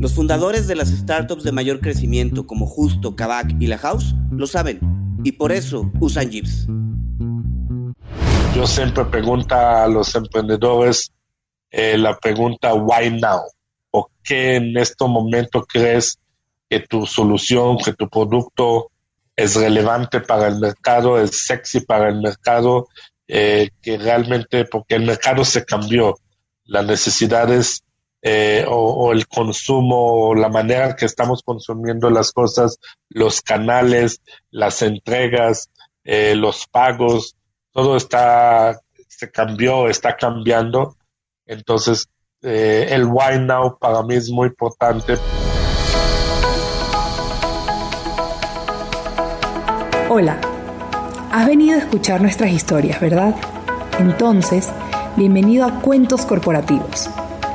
Los fundadores de las startups de mayor crecimiento como Justo, Kavak y La House lo saben y por eso usan Jeeps. Yo siempre pregunto a los emprendedores eh, la pregunta why now? ¿Por qué en este momento crees que tu solución, que tu producto es relevante para el mercado, es sexy para el mercado, eh, que realmente porque el mercado se cambió, las necesidades eh, o, el consumo, la manera que estamos consumiendo las cosas, los canales, las entregas, eh, los pagos, todo está, se cambió, está cambiando. Entonces, eh, el why now para mí es muy importante. Hola, has venido a escuchar nuestras historias, ¿verdad? Entonces, bienvenido a Cuentos Corporativos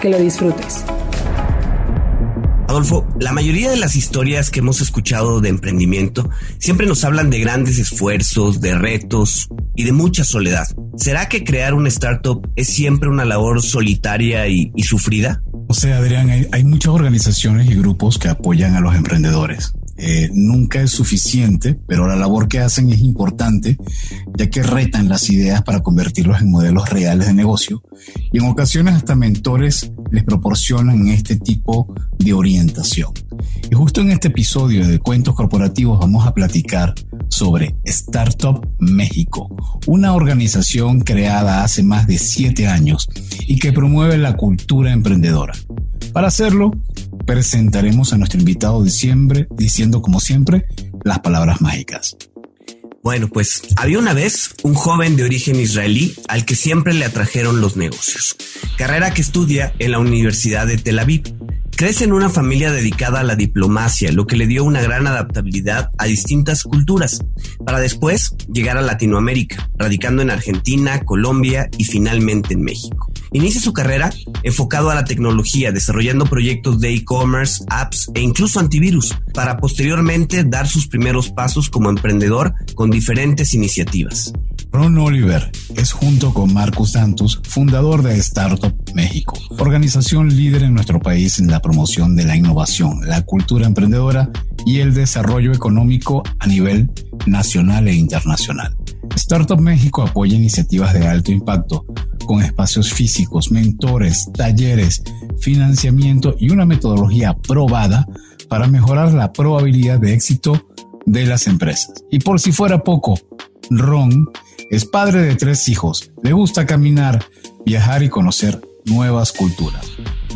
que lo disfrutes. Adolfo, la mayoría de las historias que hemos escuchado de emprendimiento siempre nos hablan de grandes esfuerzos, de retos y de mucha soledad. ¿Será que crear una startup es siempre una labor solitaria y, sufrida? O sea, Adrián, hay muchas organizaciones y grupos que apoyan a los emprendedores. Eh, nunca es suficiente, pero la labor que hacen es importante, ya que retan las ideas para convertirlos en modelos reales de negocio y en ocasiones hasta mentores les proporcionan este tipo de orientación. Y justo en este episodio de Cuentos Corporativos vamos a platicar sobre Startup México, una organización creada hace más de siete años y que promueve la cultura emprendedora. Para hacerlo, presentaremos a nuestro invitado de diciembre diciendo como siempre las palabras mágicas. Bueno, pues había una vez un joven de origen israelí al que siempre le atrajeron los negocios, carrera que estudia en la Universidad de Tel Aviv. Crece en una familia dedicada a la diplomacia, lo que le dio una gran adaptabilidad a distintas culturas, para después llegar a Latinoamérica, radicando en Argentina, Colombia y finalmente en México. Inicia su carrera enfocado a la tecnología, desarrollando proyectos de e-commerce, apps e incluso antivirus, para posteriormente dar sus primeros pasos como emprendedor con diferentes iniciativas. Ron Oliver es junto con Marcus Santos fundador de Startup México, organización líder en nuestro país en la promoción de la innovación, la cultura emprendedora y el desarrollo económico a nivel nacional e internacional. Startup México apoya iniciativas de alto impacto con espacios físicos, mentores, talleres, financiamiento y una metodología probada para mejorar la probabilidad de éxito de las empresas. Y por si fuera poco, Ron es padre de tres hijos, le gusta caminar, viajar y conocer nuevas culturas.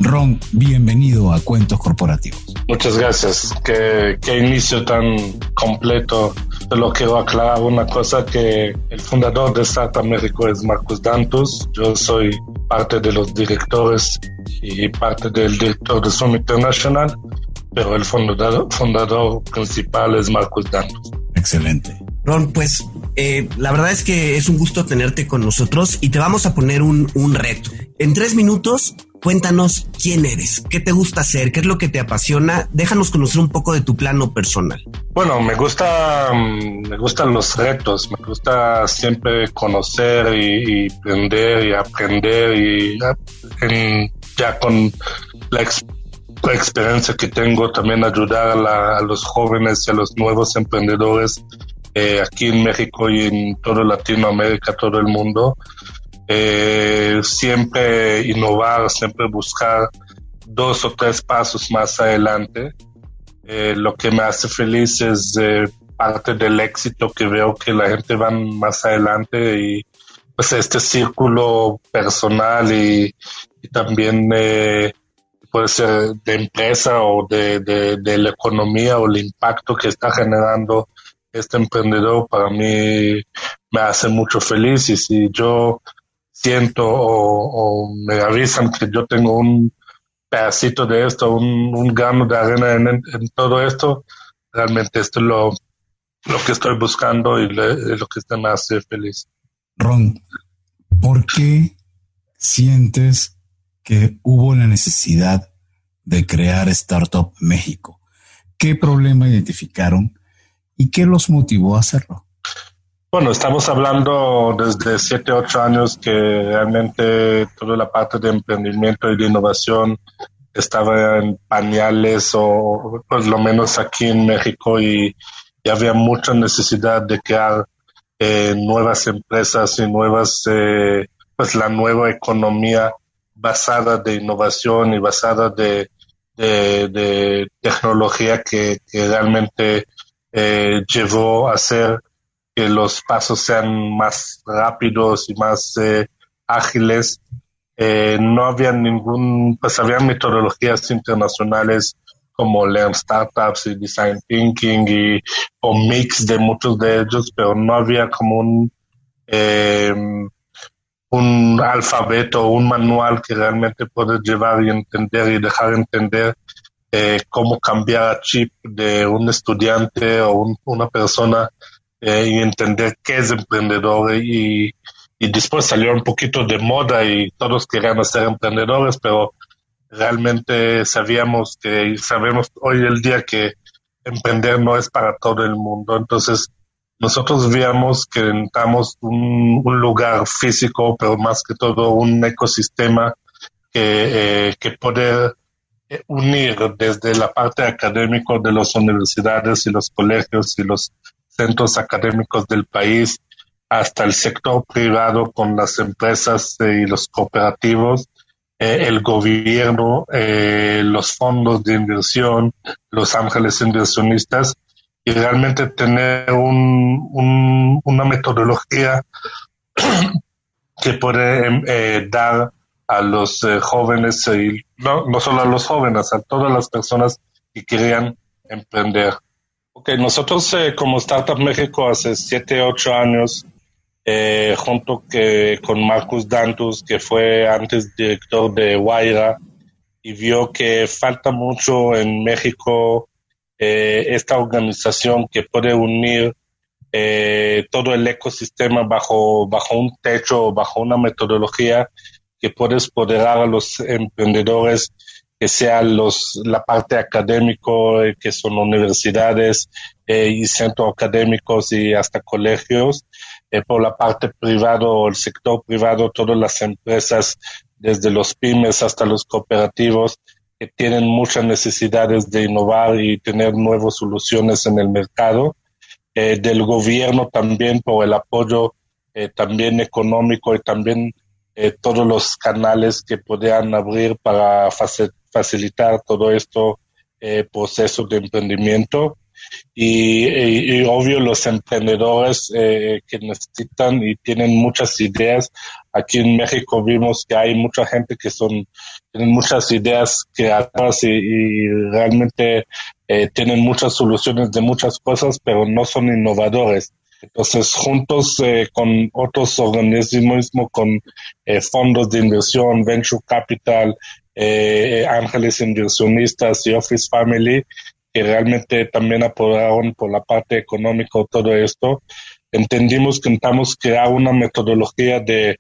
Ron, bienvenido a Cuentos Corporativos. Muchas gracias. Qué, qué inicio tan completo. Solo quiero aclarar una cosa que el fundador de Startup México es Marcos Dantus. Yo soy parte de los directores y parte del director de Zoom International, pero el fundador, fundador principal es Marcos Dantus. Excelente. Ron, pues eh, la verdad es que es un gusto tenerte con nosotros y te vamos a poner un, un reto. En tres minutos, cuéntanos quién eres, qué te gusta hacer, qué es lo que te apasiona. Déjanos conocer un poco de tu plano personal. Bueno, me gusta, mm, me gustan los retos, me gusta siempre conocer y, aprender y aprender y en, ya con la, experiencia que tengo también ayudar a, la, a los jóvenes y a los nuevos emprendedores eh, aquí en México y en toda Latinoamérica, todo el mundo. Eh, siempre innovar, siempre buscar dos o tres pasos más adelante. Eh, lo que me hace feliz es eh, parte del éxito que veo que la gente va más adelante y pues este círculo personal y, y también eh, puede ser de empresa o de, de, de la economía o el impacto que está generando este emprendedor para mí me hace mucho feliz y si yo siento o, me avisan que yo tengo un pedacito de esto, un, un de arena en, todo esto, realmente esto es lo, lo que estoy buscando y le, lo que me hace feliz. Ron, ¿por qué sientes que hubo la necesidad de crear Startup México? ¿Qué problema identificaron y qué los motivó a hacerlo? Bueno, estamos hablando desde 7, 8 años que realmente toda la parte de emprendimiento y de innovación estaba en pañales o pues lo menos aquí en México y, y había mucha necesidad de crear eh, nuevas empresas y nuevas, eh, pues la nueva economía basada de innovación y basada de, de, tecnología que realmente eh, llevó a hacer que los pasos sean más rápidos y más eh, ágiles. Eh, no había ningún, pues había metodologías internacionales como Learn Startups y Design Thinking y o mix de muchos de ellos, pero no había como un eh, un alfabeto, un manual que realmente puedes llevar y entender y dejar entender eh, cómo cambiar chip de un estudiante o un, una persona eh, y entender qué es emprendedor y, y después salió un poquito de moda y todos querían ser emprendedores, pero realmente sabíamos que sabemos hoy el día que emprender no es para todo el mundo. Entonces, nosotros veíamos que necesitamos un, un, lugar físico, pero más que todo un ecosistema que, eh, que poder unir desde la parte académica de las universidades y los colegios y los centros académicos del país hasta el sector privado con las empresas y los cooperativos, eh, el gobierno, eh, los fondos de inversión, los ángeles inversionistas y realmente tener un, un, una metodología que puede eh, dar a los eh, jóvenes y no, no solo a los jóvenes, a todas las personas que querían emprender. Ok, nosotros eh, como Startup México hace siete, ocho años, eh, junto que, con Marcus Dantus, que fue antes director de Guaira, y vio que falta mucho en México eh, esta organización que puede unir eh, todo el ecosistema bajo, bajo un techo, bajo una metodología que puede empoderar a los emprendedores, que sea los, la parte académico, eh, que son universidades eh, y centros académicos y hasta colegios, eh, por la parte privada el sector privado, todas las empresas, desde los pymes hasta los cooperativos, que tienen muchas necesidades de innovar y tener nuevas soluciones en el mercado. Del gobierno también por el apoyo también económico y también eh, todos los canales que podían abrir para facilitar todo esto eh, proceso de emprendimiento. y, obvio los emprendedores eh, que necesitan y tienen muchas ideas. Aquí en México vimos que hay mucha gente que son tienen muchas ideas creativas y, y realmente eh, tienen muchas soluciones de muchas cosas, pero no son innovadores. Entonces, juntos eh, con otros organismos, con eh, fondos de inversión, venture capital, eh, ángeles inversionistas y Office Family, que realmente también apoyaron por la parte económica todo esto, entendimos que necesitamos crear una metodología de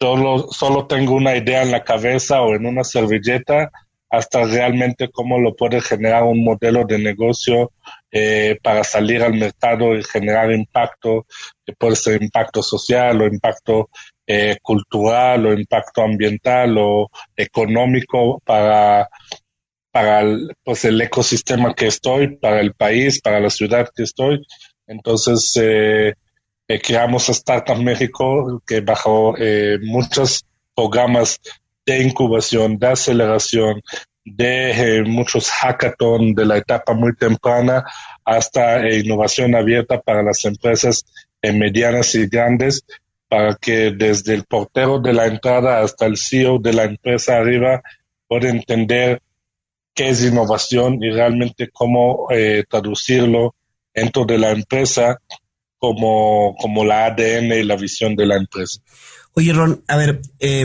solo, solo tengo una idea en la cabeza o en una servilleta, hasta realmente cómo lo puede generar un modelo de negocio eh, para salir al mercado y generar impacto, que puede ser impacto social o impacto eh, cultural o impacto ambiental o económico para, para el, pues el ecosistema que estoy, para el país, para la ciudad que estoy. Entonces, eh, eh creamos Startup México, que bajo muchos programas de incubación, de aceleración, de muchos hackathon de la etapa muy temprana hasta eh, innovación abierta para las empresas eh, medianas y grandes, para que desde el portero de la entrada hasta el CEO de la empresa arriba pueda entender qué es innovación y realmente cómo eh, traducirlo dentro de la empresa como, como la ADN y la visión de la empresa. Oye, Ron, a ver, eh,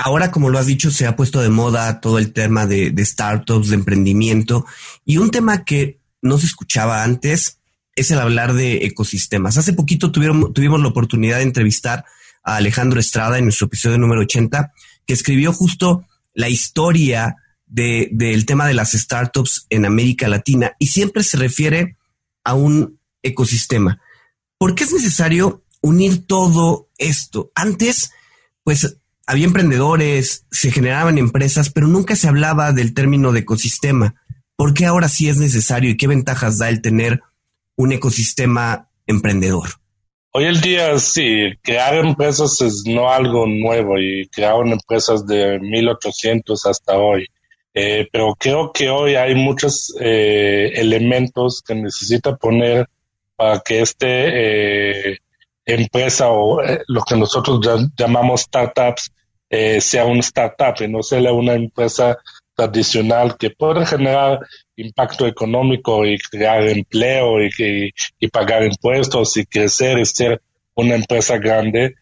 Ahora, como lo has dicho, se ha puesto de moda todo el tema de, startups, de emprendimiento y un tema que no se escuchaba antes es el hablar de ecosistemas. Hace poquito tuvimos la oportunidad de entrevistar a Alejandro Estrada en nuestro episodio número 80, que escribió justo la historia del tema de las startups en América Latina y siempre se refiere a un ecosistema. ¿Por qué es necesario unir todo esto? Antes, pues había emprendedores, se generaban empresas, pero nunca se hablaba del término de ecosistema. ¿Por qué ahora sí es necesario y qué ventajas da el tener un ecosistema emprendedor? Hoy el día sí, crear empresas es no algo nuevo y crearon empresas de 1800 hasta hoy. Eh, pero creo que hoy hay muchos eh, elementos que necesita poner para que este eh, empresa o lo que nosotros llamamos startups eh, sea una startup y no sea una empresa tradicional que puede generar impacto económico y crear empleo y, y, pagar impuestos y crecer y ser una empresa grande.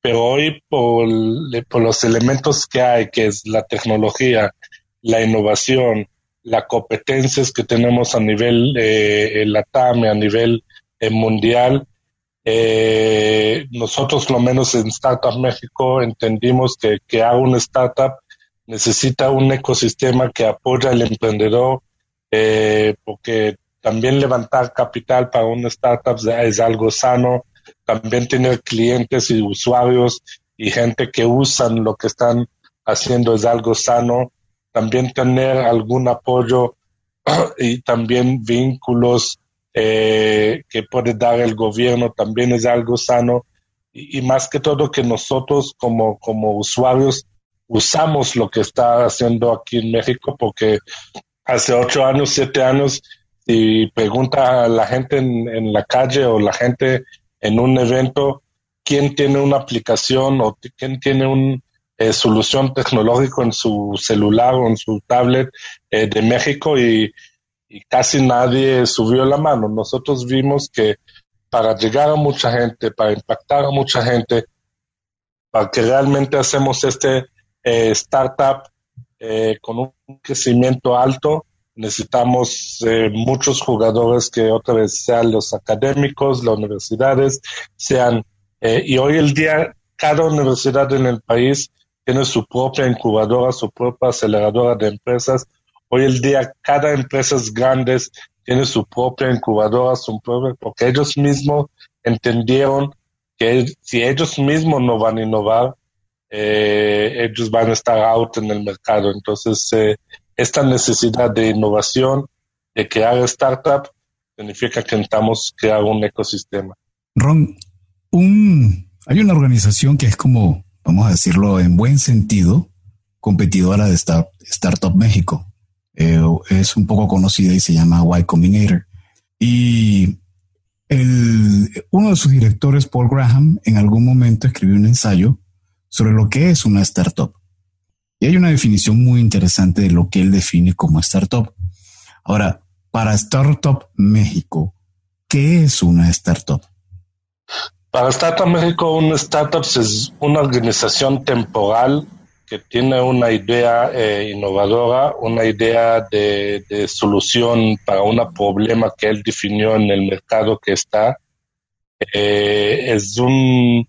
Pero hoy por, por los elementos que hay, que es la tecnología, la innovación, las competencias que tenemos a nivel eh, la TAM, a nivel eh, mundial, eh, nosotros, lo menos en Startup México, entendimos que que haga una startup necesita un ecosistema que apoya al emprendedor, eh, porque también levantar capital para una startup es algo sano, también tener clientes y usuarios y gente que usan lo que están haciendo es algo sano, también tener algún apoyo y también vínculos eh, que puede dar el gobierno también es algo sano. Y, más que todo que nosotros como, como usuarios usamos lo que está haciendo aquí en México porque hace ocho años, siete años, si pregunta a la gente en, la calle o la gente en un evento quién tiene una aplicación o quién tiene una eh, solución tecnológica en su celular o en su tablet eh, de México y y casi nadie subió la mano. Nosotros vimos que para llegar a mucha gente, para impactar a mucha gente, para que realmente hacemos este eh, startup eh, con un crecimiento alto, necesitamos eh, muchos jugadores que otra vez sean los académicos, las universidades, sean, y hoy el día cada universidad en el país tiene su propia incubadora, su propia aceleradora de empresas, Hoy el día cada empresa grande tiene su propia incubadora, su propia, porque ellos mismos entendieron que si ellos mismos no van a innovar, eh, ellos van a estar out en el mercado. Entonces, eh, esta necesidad de innovación, de crear startup, significa que necesitamos crear un ecosistema. Ron, un, hay una organización que es como, vamos a decirlo en buen sentido, competidora de Startup México. Eh, es un poco conocida y se llama Y Combinator. Y uno de sus directores, Paul Graham, en algún momento escribió un ensayo sobre lo que es una startup. Y hay una definición muy interesante de lo que él define como startup. Ahora, para Startup México, ¿qué es una startup? Para Startup México, una startup es una organización temporal que tiene una idea eh, innovadora, una idea de, solución para un problema que él definió en el mercado que está. Eh, es un,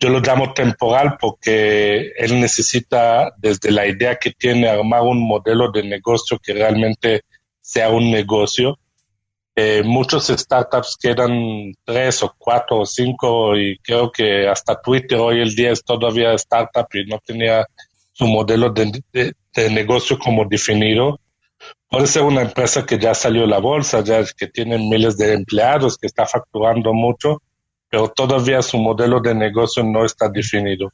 yo lo llamo temporal porque él necesita, desde la idea que tiene, armar un modelo de negocio que realmente sea un negocio. Eh, muchos startups quedan tres o cuatro o cinco y creo que hasta Twitter hoy el día es todavía startup y no tenía su modelo de, negocio como definido. Puede ser una empresa que ya salió a la bolsa, ya que tiene miles de empleados, que está facturando mucho, pero todavía su modelo de negocio no está definido.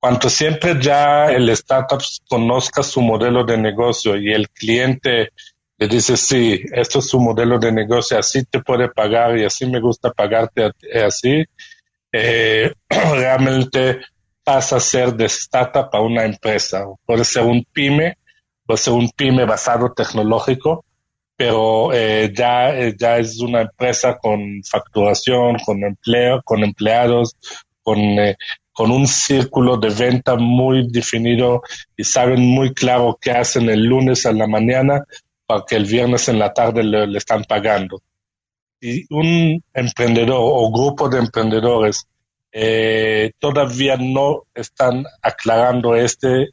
Cuanto siempre ya el startup conozca su modelo de negocio y el cliente le dice, sí, esto es su modelo de negocio, así te puede pagar y así me gusta pagarte así, eh, realmente pasa a ser de startup a una empresa. Puede ser un pyme, puede ser un pyme basado tecnológico, pero eh, ya, eh, ya es una empresa con facturación, con empleo, con empleados, con, eh, con un círculo de venta muy definido y saben muy claro qué hacen el lunes a la mañana para que el viernes en la tarde le están pagando. Y un emprendedor o grupo de emprendedores eh, todavía no están aclarando este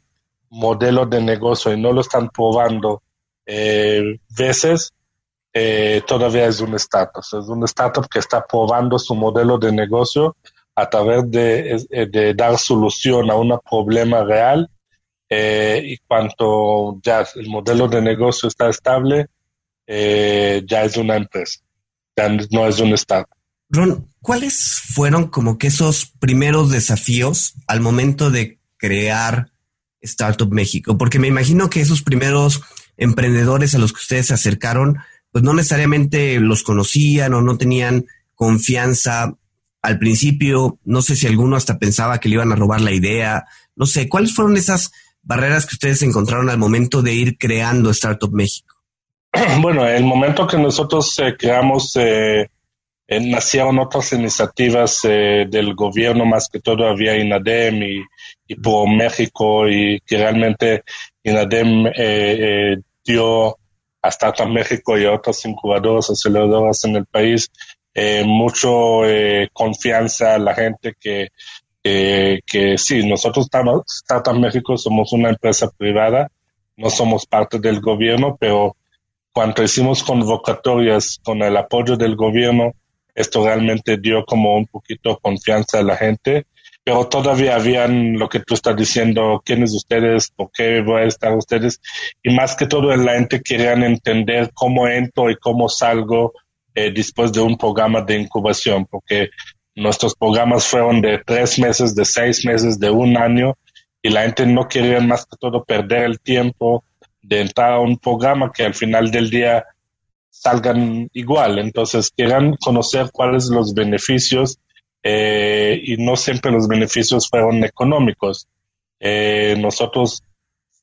modelo de negocio y no lo están probando eh, veces, eh, todavía es un startup. Es un startup que está probando su modelo de negocio a través de, de dar solución a un problema real y cuanto ya el modelo de negocio está estable, ya es una empresa, ya no es un startup. Ron, ¿cuáles fueron como que esos primeros desafíos al momento de crear Startup México? Porque me imagino que esos primeros emprendedores a los que ustedes se acercaron, pues no necesariamente los conocían o no tenían confianza al principio. No sé si alguno hasta pensaba que le iban a robar la idea. No sé, ¿cuáles fueron esas barreras que ustedes encontraron al momento de ir creando Startup México? Bueno, el momento que nosotros eh, creamos eh, nacieron otras iniciativas eh, del gobierno, más que todo había INADEM y, y por México, y que realmente INADEM eh, eh, dio a México y a otras incubadoras, aceleradoras en el país, mucho confianza a la gente que, que sí, nosotros estamos, Startup México somos una empresa privada, no somos parte del gobierno, pero cuando hicimos convocatorias con el apoyo del gobierno, esto realmente dio como un poquito confianza a la gente, pero todavía habían lo que tú estás diciendo, quiénes ustedes, por qué voy a estar ustedes, y más que todo la gente querían entender cómo entro y cómo salgo eh, después de un programa de incubación, porque nuestros programas fueron de tres meses, de seis meses, de un año, y la gente no quería más que todo perder el tiempo de entrar a un programa que al final del día salgan igual. Entonces, quieran conocer cuáles los beneficios eh, y no siempre los beneficios fueron económicos. Eh, nosotros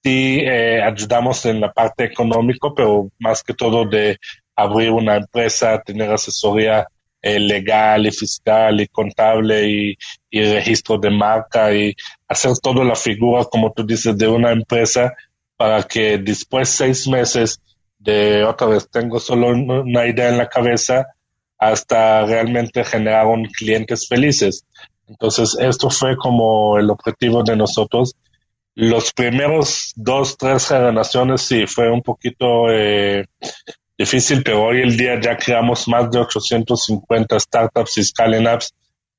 sí eh, ayudamos en la parte económica, pero más que todo de abrir una empresa, tener asesoría legal y fiscal y contable y, y, registro de marca y hacer toda la figura, como tú dices, de una empresa para que después seis meses de otra vez tengo solo una idea en la cabeza hasta realmente generar un clientes felices. Entonces, esto fue como el objetivo de nosotros. Los primeros dos, tres generaciones sí, fue un poquito eh, difícil, pero hoy el día ya creamos más de 850 startups y scaling apps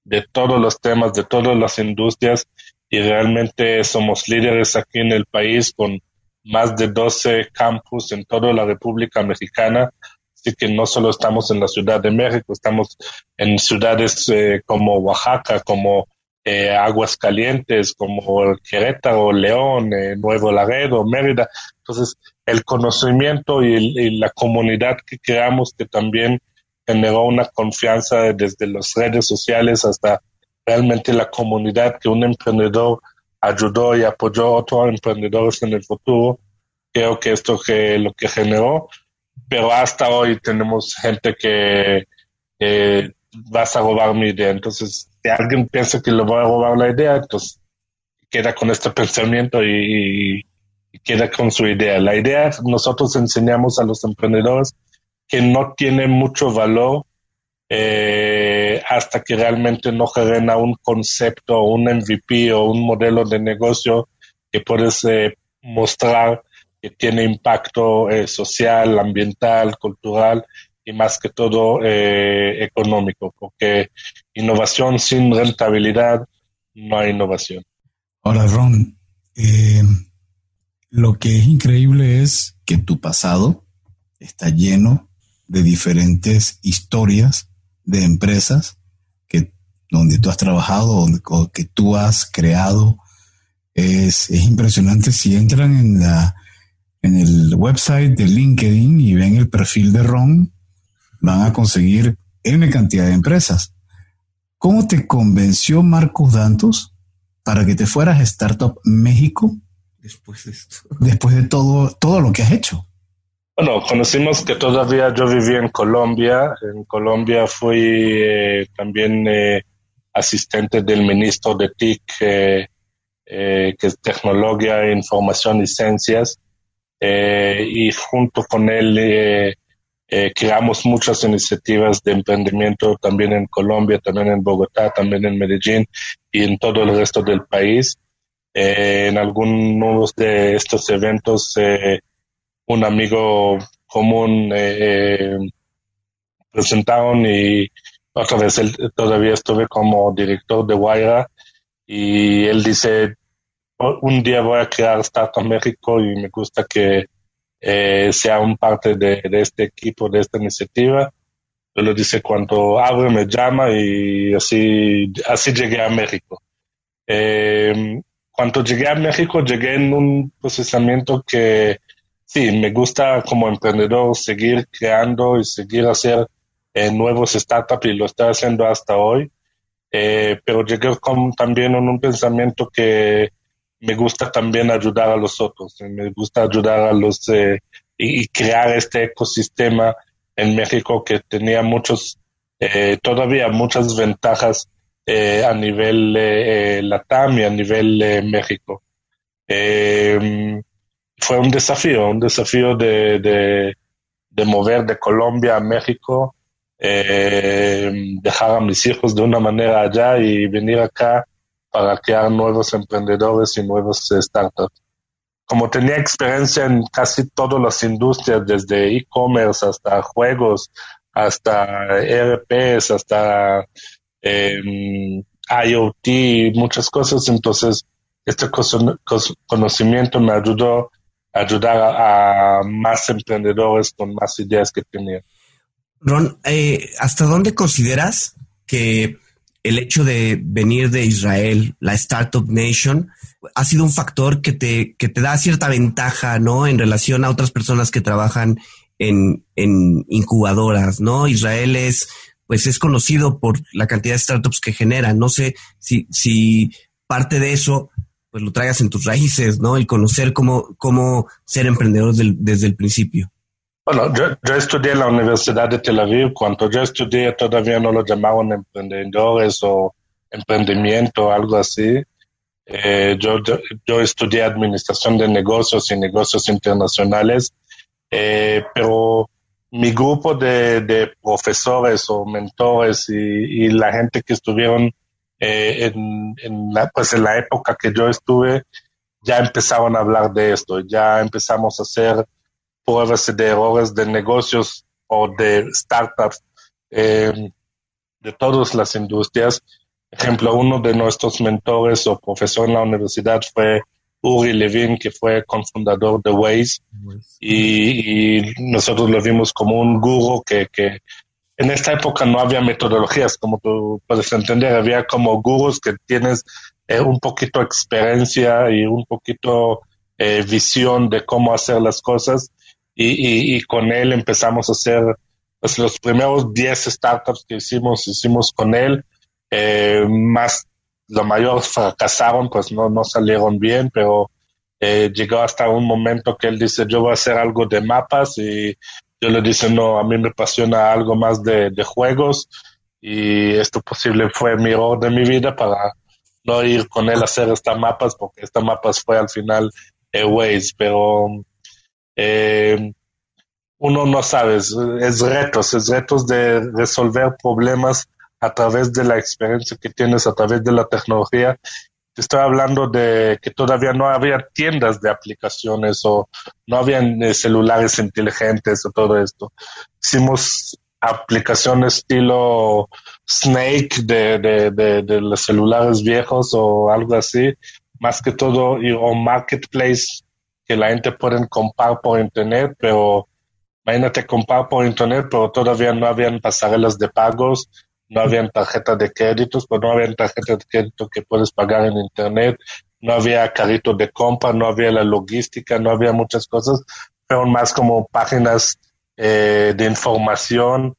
de todos los temas, de todas las industrias y realmente somos líderes aquí en el país con más de 12 campus en toda la República Mexicana. Así que no solo estamos en la Ciudad de México, estamos en ciudades eh, como Oaxaca, como eh, Aguascalientes, como Querétaro, León, eh, Nuevo Laredo, Mérida. Entonces, el conocimiento y, la comunidad que creamos, que también generó una confianza desde las redes sociales hasta realmente la comunidad que un emprendedor ayudó y apoyó a otros emprendedores en el futuro. Creo que esto es lo que generó, pero hasta hoy tenemos gente que vas a robar mi idea. Entonces, si alguien piensa que le voy a robar la idea, entonces queda con este pensamiento y, queda con su idea. La idea, nosotros enseñamos a los emprendedores que no tiene mucho valor eh, hasta que realmente no genera un concepto, un MVP o un modelo de negocio que puedes eh, mostrar que tiene impacto eh, social, ambiental, cultural y más que todo económico, porque innovación sin rentabilidad no hay innovación. Ahora, Ron, lo que es increíble es que tu pasado está lleno de diferentes historias de empresas donde tú has trabajado o que tú has creado. Es, es impresionante si entran en la en el website de LinkedIn y ven el perfil de Ron, van a conseguir N cantidad de empresas. ¿Cómo te convenció Marcos Dantos para que te fueras a Startup México después de esto? Después de todo, todo lo que has hecho. Bueno, conocimos que todavía yo vivía en Colombia. En Colombia fui eh, también eh, asistente del ministro de TIC, eh, que es Tecnología, Información y Ciencias. y junto con él creamos muchas iniciativas de emprendimiento también en Colombia, también en Bogotá, también en Medellín y en todo el resto del país. en algunos de estos eventos un amigo común eh, eh, presentaron y otra vez él todavía estuve como director de Guaira y él dice un día voy a crear Startup México y me gusta que eh, sea un parte de, este equipo, de esta iniciativa. Él dice cuando abre me llama y así, así llegué a México. cuando llegué a México llegué en un procesamiento que sí, me gusta como emprendedor seguir creando y seguir hacer eh, nuevos startups y lo estoy haciendo hasta hoy. Eh, pero llegué con, también en un pensamiento que me gusta también ayudar a los otros, me gusta ayudar a los eh, y, crear este ecosistema en México que tenía muchos, todavía muchas ventajas a nivel Latam y a nivel México fue un desafío, un desafío de, de, mover de Colombia a México, eh, dejar a mis hijos de una manera allá y venir acá para crear nuevos emprendedores y nuevos startups. Como tenía experiencia en casi todas las industrias, desde e-commerce hasta juegos, hasta ERPs, hasta eh, IoT, muchas cosas, entonces este conocimiento me ayudó ayudar a, más emprendedores con más ideas que tenían. Ron, eh, ¿hasta dónde consideras que el hecho de venir de Israel, la Startup Nation, ha sido un factor que te, que te da cierta ventaja, ¿no? En relación a otras personas que trabajan en, en incubadoras, ¿no? Israel es, pues es conocido por la cantidad de startups que genera. No sé si, si parte de eso pues lo traigas en tus raíces, ¿no? El conocer cómo, cómo ser emprendedor desde el principio. Bueno, yo, yo, estudié en la Universidad de Tel Aviv. Cuando yo estudié todavía no lo llamaban emprendedores o emprendimiento, algo así. Eh, yo, yo, estudié administración de negocios y negocios internacionales, eh, pero mi grupo de, de, profesores o mentores y, la gente que estuvieron eh, en, pues en la época que yo estuve, ya empezaban a hablar de esto, ya empezamos a hacer pruebas de errores de negocios o de startups eh, de todas las industrias. Ejemplo, uno de nuestros mentores o profesor en la universidad fue Uri Levin, que fue cofundador de Waze, y, y, nosotros lo vimos como un guru que, que en esta época no había metodologías, como tú puedes entender, había como gurús que tienes eh, un poquito experiencia y un poquito eh, visión de cómo hacer las cosas y, y, con él empezamos a hacer pues los primeros 10 startups que hicimos, hicimos con él, eh, más, los mayores fracasaron, pues no, no salieron bien, pero eh, llegó hasta un momento que él dice, yo voy a hacer algo de mapas y yo le dice, no, a mí me apasiona algo más de, de juegos y esto posible fue mi error de mi vida para no ir con él a hacer estas mapas porque estas mapas fue al final Waze, pero eh, uno no sabe, es, retos, es retos de resolver problemas a través de la experiencia que tienes, a través de la tecnología. Te estoy hablando de que todavía no había tiendas de aplicaciones o no habían eh, celulares inteligentes o todo esto. Hicimos aplicaciones estilo Snake de, de, de, los celulares viejos o algo así, más que todo, o Marketplace que la gente puede comprar por internet, pero imagínate comprar por internet, pero todavía no habían pasarelas de pagos, no habían tarjetas de créditos, pero no habían tarjetas de crédito que puedes pagar en internet, no había carrito de compra, no había la logística, no había muchas cosas, fueron más como páginas eh, de información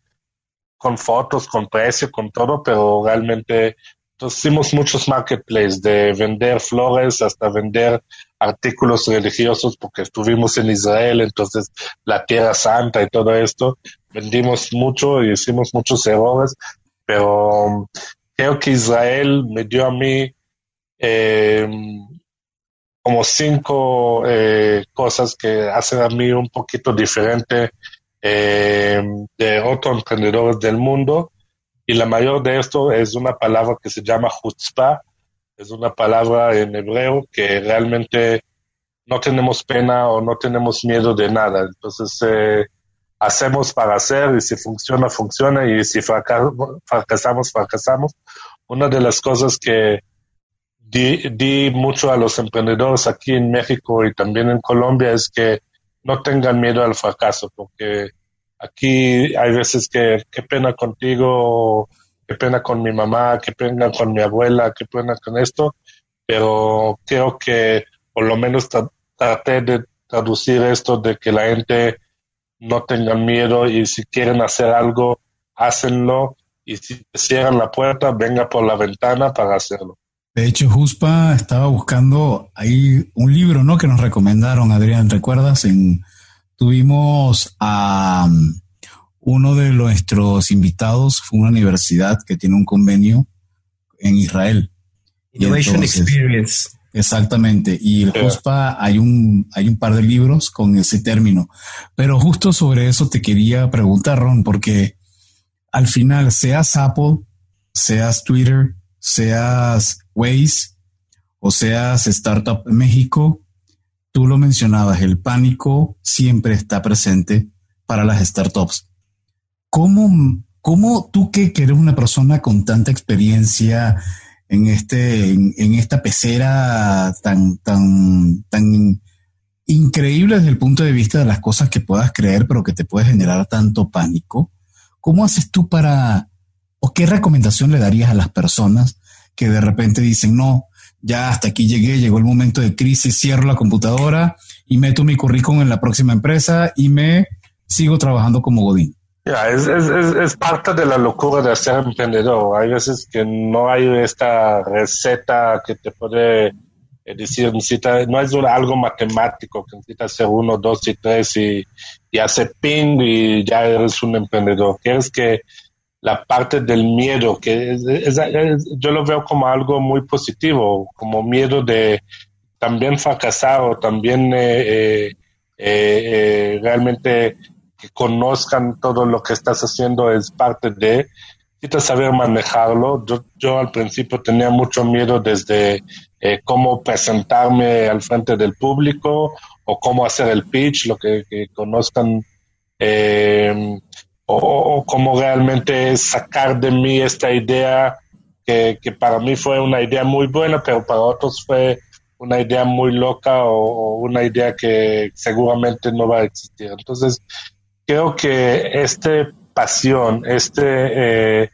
con fotos, con precio, con todo, pero realmente entonces hicimos muchos marketplaces, de vender flores hasta vender artículos religiosos, porque estuvimos en Israel, entonces la Tierra Santa y todo esto. Vendimos mucho y hicimos muchos errores, pero um, creo que Israel me dio a mí eh, como cinco eh, cosas que hacen a mí un poquito diferente eh, de otros emprendedores del mundo y la mayor de esto es una palabra que se llama chutzpah, es una palabra en hebreo que realmente no tenemos pena o no tenemos miedo de nada. Entonces, eh, hacemos para hacer y si funciona, funciona y si fracasamos, fracasamos. Una de las cosas que di, di, mucho a los emprendedores aquí en México y también en Colombia es que no tengan miedo al fracaso, porque Aquí hay veces que qué pena contigo, qué pena con mi mamá, qué pena con mi abuela, qué pena con esto, pero creo que por lo menos traté de traducir esto de que la gente no tenga miedo y si quieren hacer algo, hácenlo y si cierran la puerta, venga por la ventana para hacerlo. De hecho, Juspa estaba buscando ahí un libro, ¿no? Que nos recomendaron, Adrián, ¿recuerdas? En, Tuvimos a um, uno de nuestros invitados, fue una universidad que tiene un convenio en Israel. Innovation Experience. Exactamente. Y el hay un, hay un par de libros con ese término. Pero justo sobre eso te quería preguntar, Ron, porque al final, seas Apple, seas Twitter, seas Waze o seas Startup México, tú lo mencionabas, el pánico siempre está presente para las startups. ¿Cómo, cómo tú que, eres una persona con tanta experiencia en, este, en, esta pecera tan, tan, tan increíble desde el punto de vista de las cosas que puedas creer, pero que te puede generar tanto pánico, ¿cómo haces tú para, o qué recomendación le darías a las personas que de repente dicen, no, ya hasta aquí llegué, llegó el momento de crisis, cierro la computadora y meto mi currículum en la próxima empresa y me sigo trabajando como Godín. es, es, es, parte de la locura de ser emprendedor. Hay veces que no hay esta receta que te puede eh, decir, necesita, no es algo matemático, que necesitas hacer uno, dos y tres y, y hace ping y ya eres un emprendedor. Quieres que la parte del miedo, que yo lo veo como algo muy positivo, como miedo de también fracasar o también eh, eh, eh, realmente que conozcan todo lo que estás haciendo es parte de, necesitas saber manejarlo. Yo, yo al principio tenía mucho miedo desde cómo presentarme al frente del público o cómo hacer el pitch, lo que, que conozcan o, cómo realmente sacar de mí esta idea que, para mí fue una idea muy buena, pero para otros fue una idea muy loca o, una idea que seguramente no va a existir. Entonces, creo que esta pasión, este eh,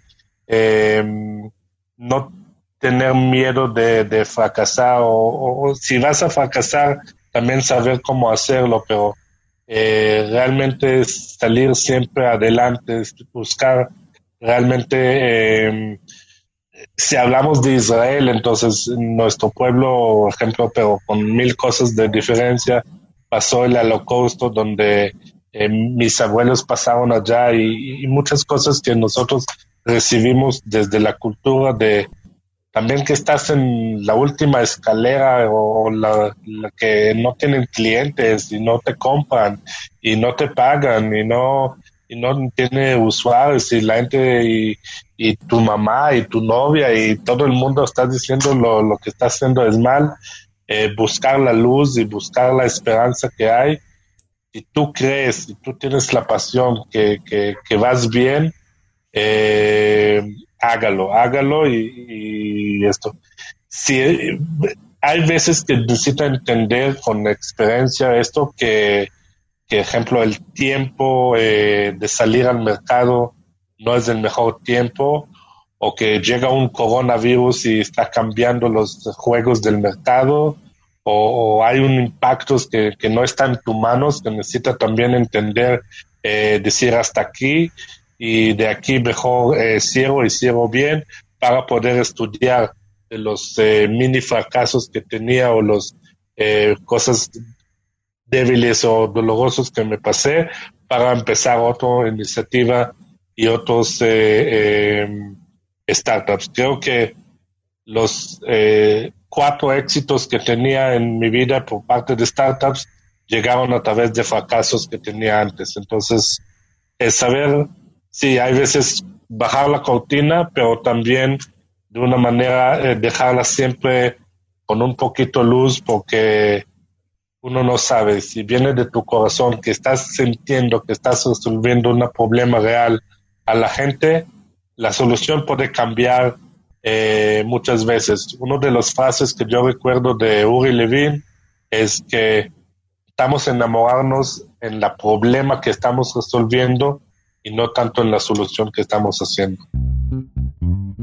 em, no tener miedo de, fracasar o, si vas a fracasar, también saber cómo hacerlo, pero eh, realmente salir siempre adelante, buscar realmente, em, si hablamos de Israel, entonces nuestro pueblo, ejemplo, pero con mil cosas de diferencia, pasó el holocausto donde em, mis abuelos pasaron allá y, muchas cosas que nosotros recibimos desde la cultura de también que estás en la última escalera o la, que no tienen clientes y no te compran y no te pagan y no y no tiene usuarios y la gente y, y tu mamá y tu novia y todo el mundo está diciendo lo, lo que está haciendo es mal, eh, buscar la luz y buscar la esperanza que hay. Si tú crees, y tú tienes la pasión que, que, que vas bien, eh, hágalo, hágalo y, esto. Si hay veces que necesita entender con experiencia esto que, que ejemplo, el tiempo eh, de salir al mercado no es el mejor tiempo o que llega un coronavirus y está cambiando los juegos del mercado o, hay un impacto que, que, no está en tus manos, que necesita también entender, eh, decir hasta aquí y de aquí mejor eh, cierro y cierro bien para poder estudiar los eh, mini fracasos que tenía o los eh, cosas débiles o dolorosos que me pasé para empezar otra iniciativa y otros em, startups. Creo que los cuatro éxitos que tenía en mi vida por parte de startups llegaron a través de fracasos que tenía antes. Entonces, es saber sí, hay veces bajar la cortina, pero también de una manera eh, dejarla siempre con un poquito luz porque uno no sabe si viene de tu corazón que estás sintiendo que estás resolviendo un problema real a la gente, la solución puede cambiar eh, muchas veces. Una de las frases que yo recuerdo de Uri Levin es que estamos enamorarnos en el problema que estamos resolviendo y no tanto en la solución que estamos haciendo.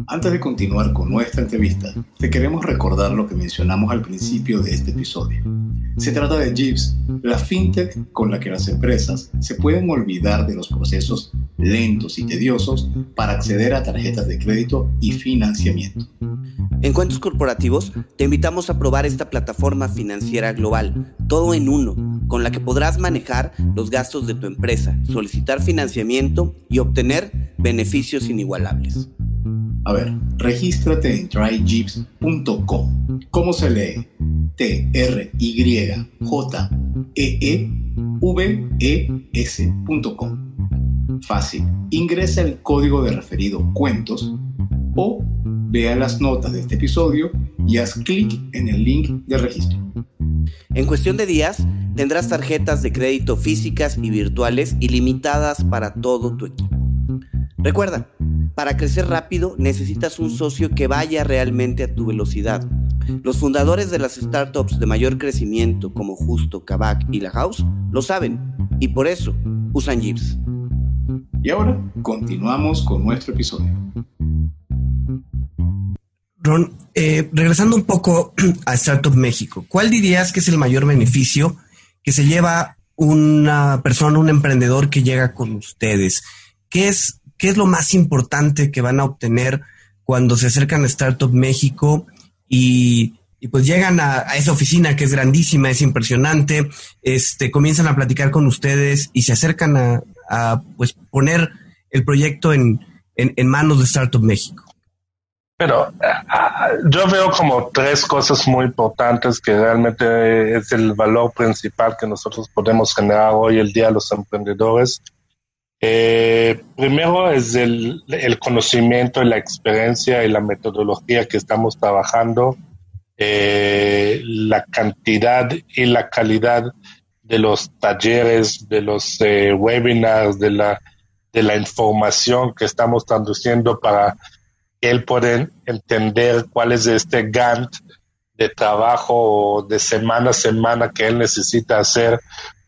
Antes de continuar con nuestra entrevista, te queremos recordar lo que mencionamos al principio de este episodio. Se trata de Jeeves, la fintech con la que las empresas se pueden olvidar de los procesos lentos y tediosos para acceder a tarjetas de crédito y financiamiento. En Cuentos Corporativos te invitamos a probar esta plataforma financiera global, todo en uno, con la que podrás manejar los gastos de tu empresa, solicitar financiamiento y obtener beneficios inigualables. A ver, regístrate en tryjeeps.com. ¿Cómo se lee? T-R-Y-J-E-E-V-E-S.com. Fácil. Ingresa el código de referido cuentos o vea las notas de este episodio y haz clic en el link de registro. En cuestión de días, tendrás tarjetas de crédito físicas y virtuales ilimitadas para todo tu equipo. Recuerda, para crecer rápido necesitas un socio que vaya realmente a tu velocidad. Los fundadores de las startups de mayor crecimiento como Justo, Kavak y La House lo saben y por eso usan Jeeps. Y ahora continuamos con nuestro episodio. Ron, eh, regresando un poco a Startup México, ¿cuál dirías que es el mayor beneficio que se lleva una persona, un emprendedor que llega con ustedes? ¿Qué es, qué es lo más importante que van a obtener cuando se acercan a Startup México y, pues llegan a, esa oficina que es grandísima, es impresionante, este, comienzan a platicar con ustedes y se acercan a, pues poner el proyecto en, en, manos de Startup México? Pero yo veo como tres cosas muy importantes que realmente es el valor principal que nosotros podemos generar hoy el día a los emprendedores. Eh, primero es el, el, conocimiento, la experiencia y la metodología que estamos trabajando, eh, la cantidad y la calidad de los talleres, de los eh, webinars, de la, de la información que estamos traduciendo para él pueda entender cuál es este Gantt de trabajo de semana a semana que él necesita hacer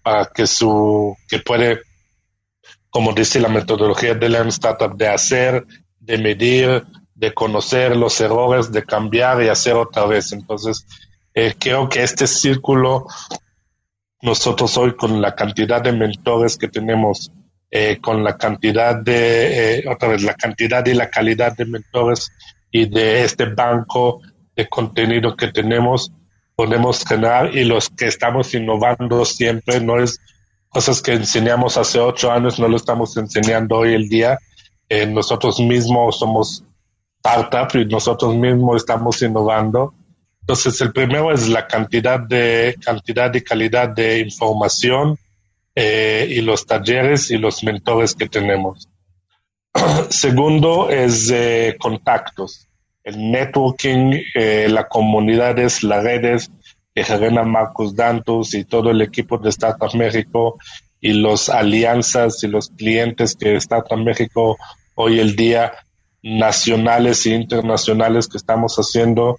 para que su, que puede, como dice la metodología de la Startup, de hacer, de medir, de conocer los errores, de cambiar y hacer otra vez. Entonces, eh, creo que este círculo nosotros hoy con la cantidad de mentores que tenemos, eh, con la cantidad de, eh, otra vez, la cantidad y la calidad de mentores y de este banco de contenido que tenemos, podemos generar y los que estamos innovando siempre, no es cosas que enseñamos hace ocho años, no lo estamos enseñando hoy el día. Eh, nosotros mismos somos startup y nosotros mismos estamos innovando. Entonces, el primero es la cantidad de cantidad y calidad de información eh, y los talleres y los mentores que tenemos. Segundo es eh, contactos, el networking, eh, las comunidades, las redes que genera Marcos Dantos y todo el equipo de Startup México y las alianzas y los clientes que Startup México hoy el día nacionales e internacionales que estamos haciendo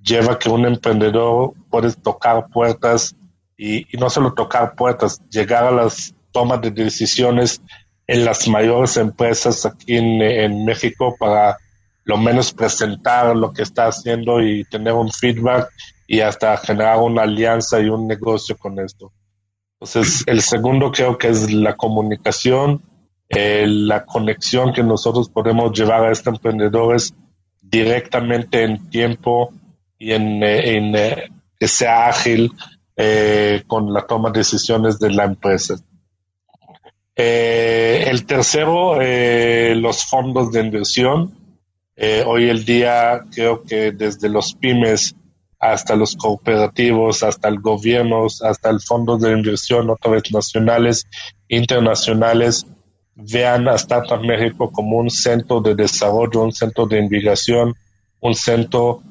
lleva que un emprendedor puede tocar puertas y, no solo tocar puertas, llegar a las tomas de decisiones en las mayores empresas aquí en, México para lo menos presentar lo que está haciendo y tener un feedback y hasta generar una alianza y un negocio con esto. Entonces, el segundo creo que es la comunicación, eh, la conexión que nosotros podemos llevar a estos emprendedores directamente en tiempo y en, eh, en eh, que sea ágil eh, con la toma de decisiones de la empresa. el tercero, los fondos de inversión. hoy el día creo que desde los pymes hasta los cooperativos, hasta el gobierno, hasta el fondo de inversión, otra vez nacionales, internacionales, vean a Startup México como un centro de desarrollo, un centro de investigación, un centro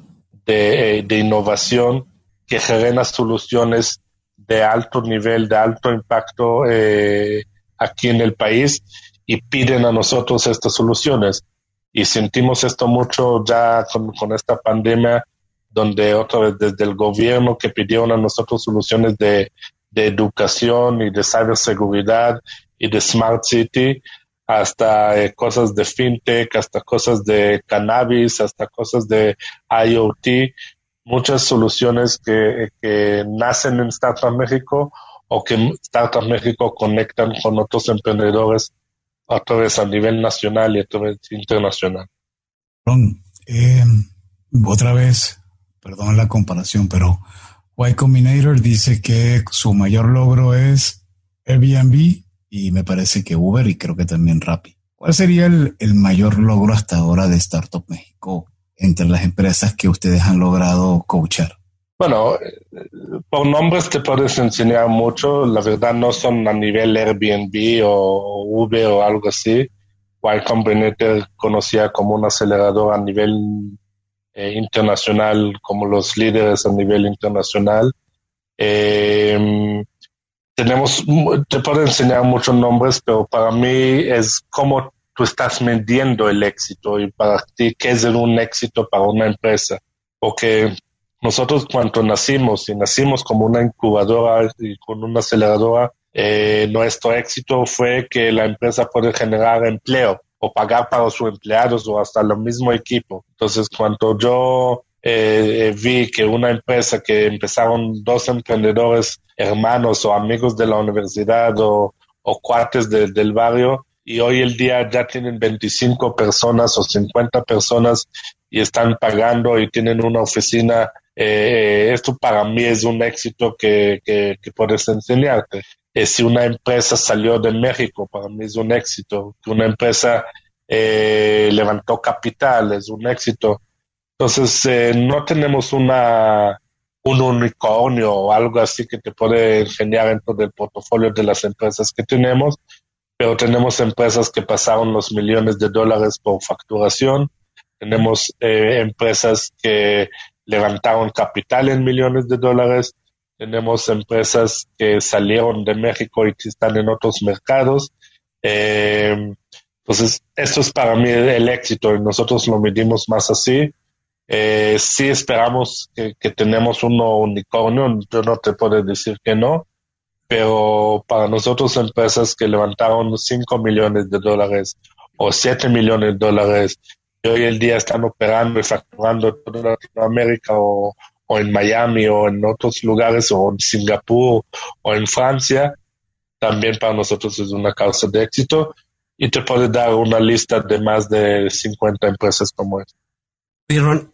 de, innovación que genera soluciones de alto nivel, de alto impacto eh, aquí en el país y piden a nosotros estas soluciones. Y sentimos esto mucho ya con, esta pandemia, donde otra vez desde el gobierno que pidieron a nosotros soluciones de, educación y de ciberseguridad y de smart city, hasta eh, cosas de fintech, hasta cosas de cannabis, hasta cosas de IoT, muchas soluciones que, nacen en Startup México o que Startup México conectan con otros emprendedores otra vez a nivel nacional y otra vez internacional. Eh, otra vez, perdón la comparación, pero Y Combinator dice que su mayor logro es Airbnb y me parece que Uber y creo que también Rappi. ¿Cuál sería el, mayor logro hasta ahora de Startup México entre las empresas que ustedes han logrado coachar? Bueno, por nombres te puedes enseñar mucho. La verdad no son a nivel Airbnb o Uber o algo así. Y Combinator conocía como un acelerador a nivel eh, internacional, como los líderes a nivel internacional. Eh, tenemos, te puedo enseñar muchos nombres, pero para mí es cómo tú estás midiendo el éxito y para ti qué es un éxito para una empresa. Porque nosotros cuando nacimos y nacimos como una incubadora y con una aceleradora, eh, nuestro éxito fue que la empresa puede generar empleo o pagar para sus empleados o hasta lo mismo equipo. Entonces, cuando yo eh, eh, vi que una empresa que empezaron dos emprendedores hermanos o amigos de la universidad o, o cuates del barrio y hoy el día ya tienen 25 personas o 50 personas y están pagando y tienen una oficina. Eh, esto para mí es un éxito que, que, puedes enseñarte. si una empresa salió de México, para mí es un éxito. Que una empresa levantó capital, es un éxito entonces, eh, no tenemos una, un unicornio o algo así que te puede enseñar dentro del portafolio de las empresas que tenemos, pero tenemos empresas que pasaron los millones de dólares por facturación, tenemos eh, empresas que levantaron capital en millones de dólares, tenemos empresas que salieron de México y que están en otros mercados. Eh, entonces, esto es para mí el éxito y nosotros lo medimos más así. Eh, sí esperamos que, tenemos uno unicornio, yo no te puedo decir que no, pero para nosotros empresas que levantaron 5 millones de dólares o 7 millones de dólares y hoy el día están operando y facturando en toda Latinoamérica o, o en Miami o en otros lugares o en Singapur o en Francia, también para nosotros es una causa de éxito y te puede dar una lista de más de 50 empresas como esta.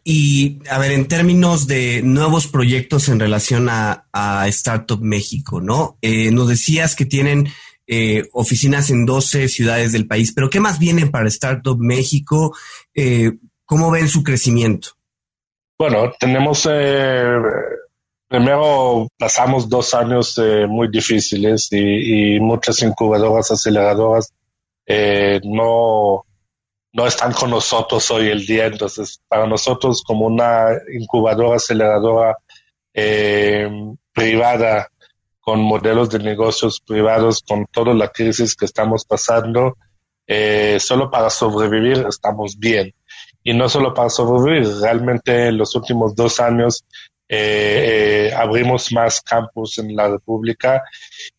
Y a ver, en términos de nuevos proyectos en relación a, Startup México, ¿no? Eh, nos decías que tienen eh, oficinas en 12 ciudades del país, pero ¿qué más viene para Startup México? Eh, ¿Cómo ven su crecimiento? Bueno, tenemos, primero pasamos dos años muy difíciles y, y, muchas incubadoras, aceleradoras no no están con nosotros hoy el día. Entonces, para nosotros como una incubadora, aceleradora eh, privada, con modelos de negocios privados, con toda la crisis que estamos pasando, eh, solo para sobrevivir estamos bien. Y no solo para sobrevivir, realmente en los últimos dos años eh, abrimos más campus en la República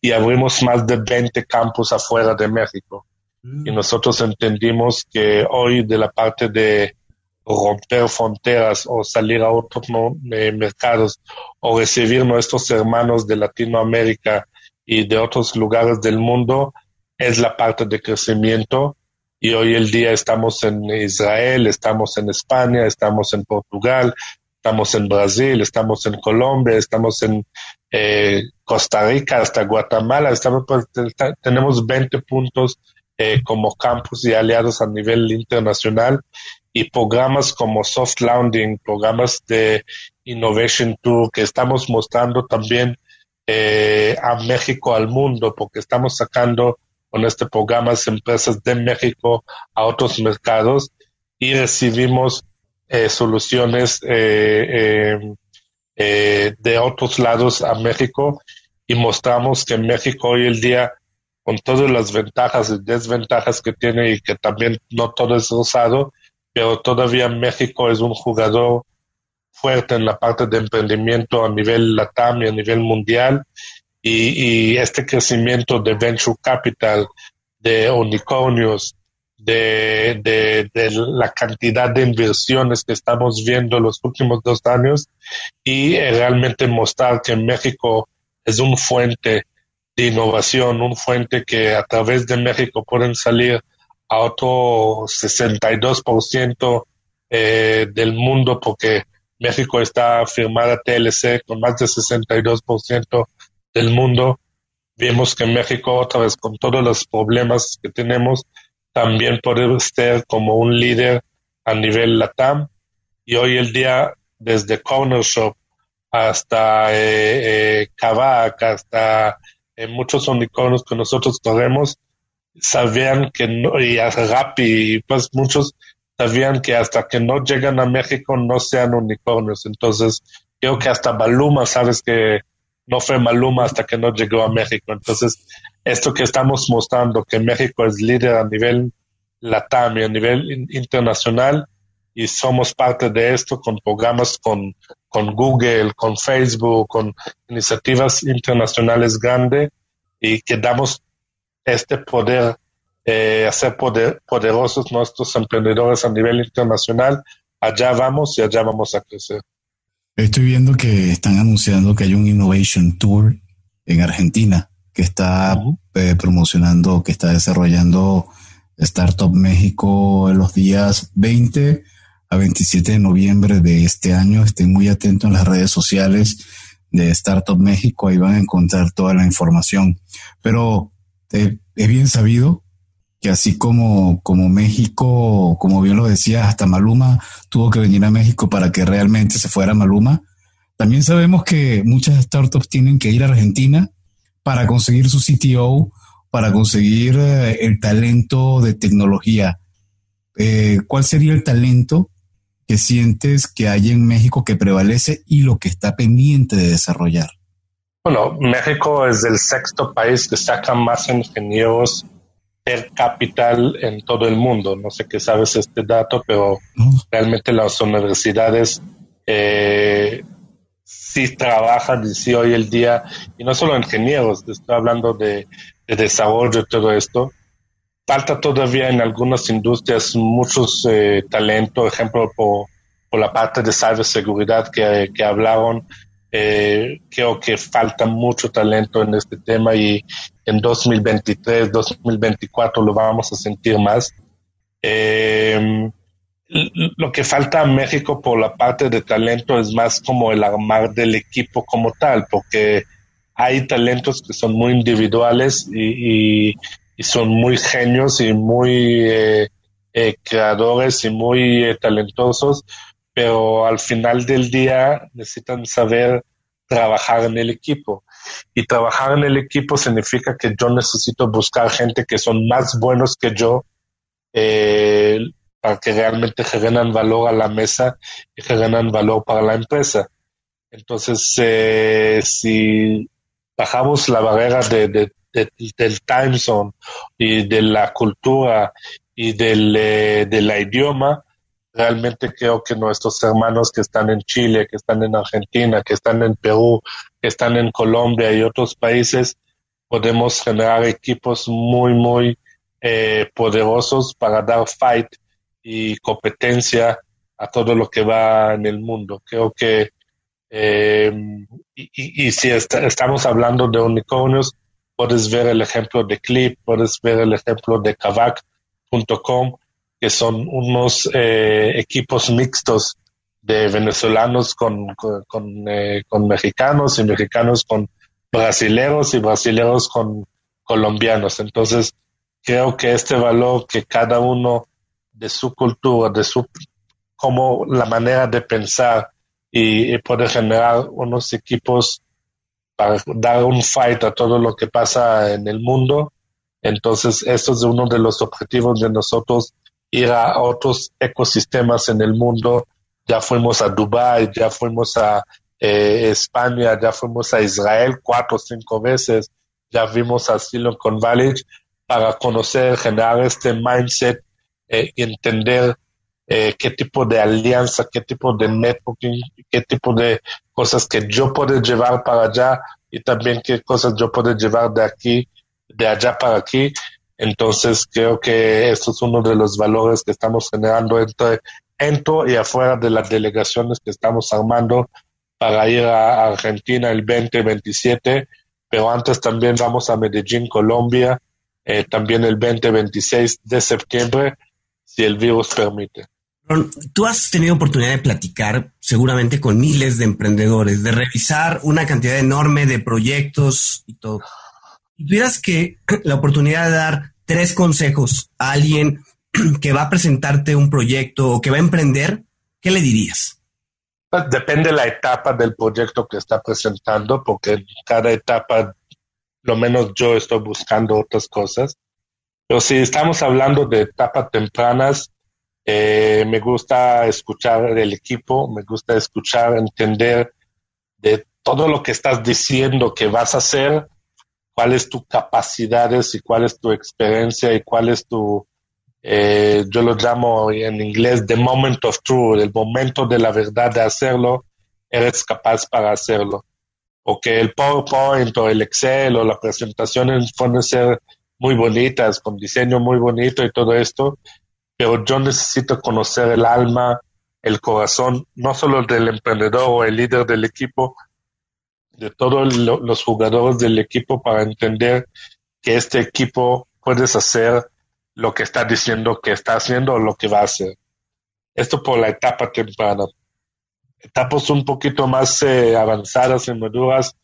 y abrimos más de 20 campus afuera de México. Y nosotros entendimos que hoy de la parte de romper fronteras o salir a otros eh, mercados o recibir nuestros hermanos de Latinoamérica y de otros lugares del mundo es la parte de crecimiento. Y hoy el día estamos en Israel, estamos en España, estamos en Portugal, estamos en Brasil, estamos en Colombia, estamos en eh, Costa Rica, hasta Guatemala, estamos, pues, tenemos 20 puntos eh, como campus y aliados a nivel internacional y programas como Soft Landing, programas de Innovation Tour que estamos mostrando también eh, a México, al mundo, porque estamos sacando con este programa empresas de México a otros mercados y recibimos eh, soluciones de otros lados a México y mostramos que México hoy el día con todas las ventajas y desventajas que tiene y que también no todo es rosado, pero todavía México es un jugador fuerte en la parte de emprendimiento a nivel LATAM y a nivel mundial. Y, este crecimiento de venture capital, de unicornios, de, de, la cantidad de inversiones que estamos viendo los últimos dos años y realmente mostrar que México es un fuente de innovación, un fuente que a través de México pueden salir a otro 62% eh, del mundo porque México está firmada TLC con más de 62% del mundo. Vemos que México, otra vez, con todos los problemas que tenemos, también puede ser como un líder a nivel LATAM. Y hoy el día, desde Corner Shop hasta eh, eh hasta en muchos unicornios que nosotros tenemos sabían que no, y a Rappi, pues muchos sabían que hasta que no llegan a México no sean unicornios. Entonces, creo que hasta Maluma, sabes que no fue Maluma hasta que no llegó a México. Entonces, esto que estamos mostrando, que México es líder a nivel LATAM y a nivel internacional, y somos parte de esto con programas con, con Google, con Facebook, con iniciativas internacionales grandes y que damos este poder, eh, hacer poder, poderosos nuestros emprendedores a nivel internacional. Allá vamos y allá vamos a crecer. Estoy viendo que están anunciando que hay un Innovation Tour en Argentina que está eh, promocionando, que está desarrollando Startup México en los días 20 a 27 de noviembre de este año. Estén muy atentos en las redes sociales de Startup México, ahí van a encontrar toda la información. Pero eh, es bien sabido que así como, como México, como bien lo decía, hasta Maluma tuvo que venir a México para que realmente se fuera Maluma, también sabemos que muchas startups tienen que ir a Argentina para conseguir su CTO, para conseguir eh, el talento de tecnología. Eh, ¿Cuál sería el talento que sientes que hay en México que prevalece y lo que está pendiente de desarrollar? Bueno, México es el sexto país que saca más ingenieros per capital en todo el mundo. No sé qué sabes este dato, pero realmente las universidades eh, sí trabajan y sí hoy el día, y no solo ingenieros, estoy hablando de, de desarrollo y todo esto, falta todavía en algunas industrias muchos eh, talentos, ejemplo, por por la parte de ciberseguridad que, que hablaron. Eh, creo que falta mucho talento en este tema y en 2023, 2024 lo vamos a sentir más. Eh, lo que falta a México por la parte de talento es más como el armar del equipo como tal, porque hay talentos que son muy individuales y, son muy genios y muy eh, eh, creadores y muy eh, talentosos, pero al final del día necesitan saber trabajar en el equipo. Y trabajar en el equipo significa que yo necesito buscar gente que son más buenos que yo, eh, para que realmente generen valor a la mesa y generen valor para la empresa. Entonces, si bajamos la barrera de, del time zone y de la cultura y del eh, de la idioma, realmente creo que nuestros hermanos que están en Chile, que están en Argentina, que están en Perú, que están en Colombia y otros países, podemos generar equipos muy, muy eh, poderosos para dar fight y competencia a todo lo que va en el mundo. Creo que, eh, y, si estamos hablando de unicornios, puedes ver el ejemplo de Clip, puedes ver el ejemplo de Kavak.com, que son unos eh, equipos mixtos de venezolanos eh, con, mexicanos y mexicanos con brasileros y brasileros con colombianos. Entonces, creo que este valor que cada uno de su cultura, de su como la manera de pensar y, poder generar unos equipos dar un fight a todo lo que pasa en el mundo. Entonces, esto es uno de los objetivos de nosotros, ir a otros ecosistemas en el mundo. Ya fuimos a Dubai, ya fuimos a eh, España, ya fuimos a Israel cuatro o cinco veces, ya vimos a Silicon Valley para conocer, generar este mindset eh, entender eh, qué tipo de alianza, qué tipo de networking, qué tipo de cosas que yo puedo llevar para allá y también qué cosas yo puedo llevar de aquí, de allá para aquí. Entonces creo que esto es uno de los valores que estamos generando entre, dentro y afuera de las delegaciones que estamos armando para ir a Argentina el 2027, pero antes también vamos a Medellín, Colombia, eh, también el 2026 de septiembre si el virus permite. Tú has tenido oportunidad de platicar seguramente con miles de emprendedores, de revisar una cantidad enorme de proyectos y todo. Si tuvieras que la oportunidad de dar tres consejos a alguien que va a presentarte un proyecto o que va a emprender, ¿qué le dirías? Pues depende de la etapa del proyecto que está presentando, porque en cada etapa, lo menos yo estoy buscando otras cosas. Pero si estamos hablando de etapas tempranas, eh, me gusta escuchar el equipo, me gusta escuchar, entender de todo lo que estás diciendo que vas a hacer, cuáles tus capacidades y cuál es tu experiencia y cuál es tu, eh, yo lo llamo en inglés, the moment of truth, el momento de la verdad de hacerlo, eres capaz para hacerlo. O que el PowerPoint o el Excel o la presentación pueden ser muy bonitas, con diseño muy bonito y todo esto, pero yo necesito conocer el alma, el corazón, no solo del emprendedor o el líder del equipo, de todos los jugadores del equipo para entender que este equipo puedes hacer lo que está diciendo que está haciendo o lo que va a hacer. Esto por la etapa temprana. Etapas un poquito más eh, avanzadas y maduras,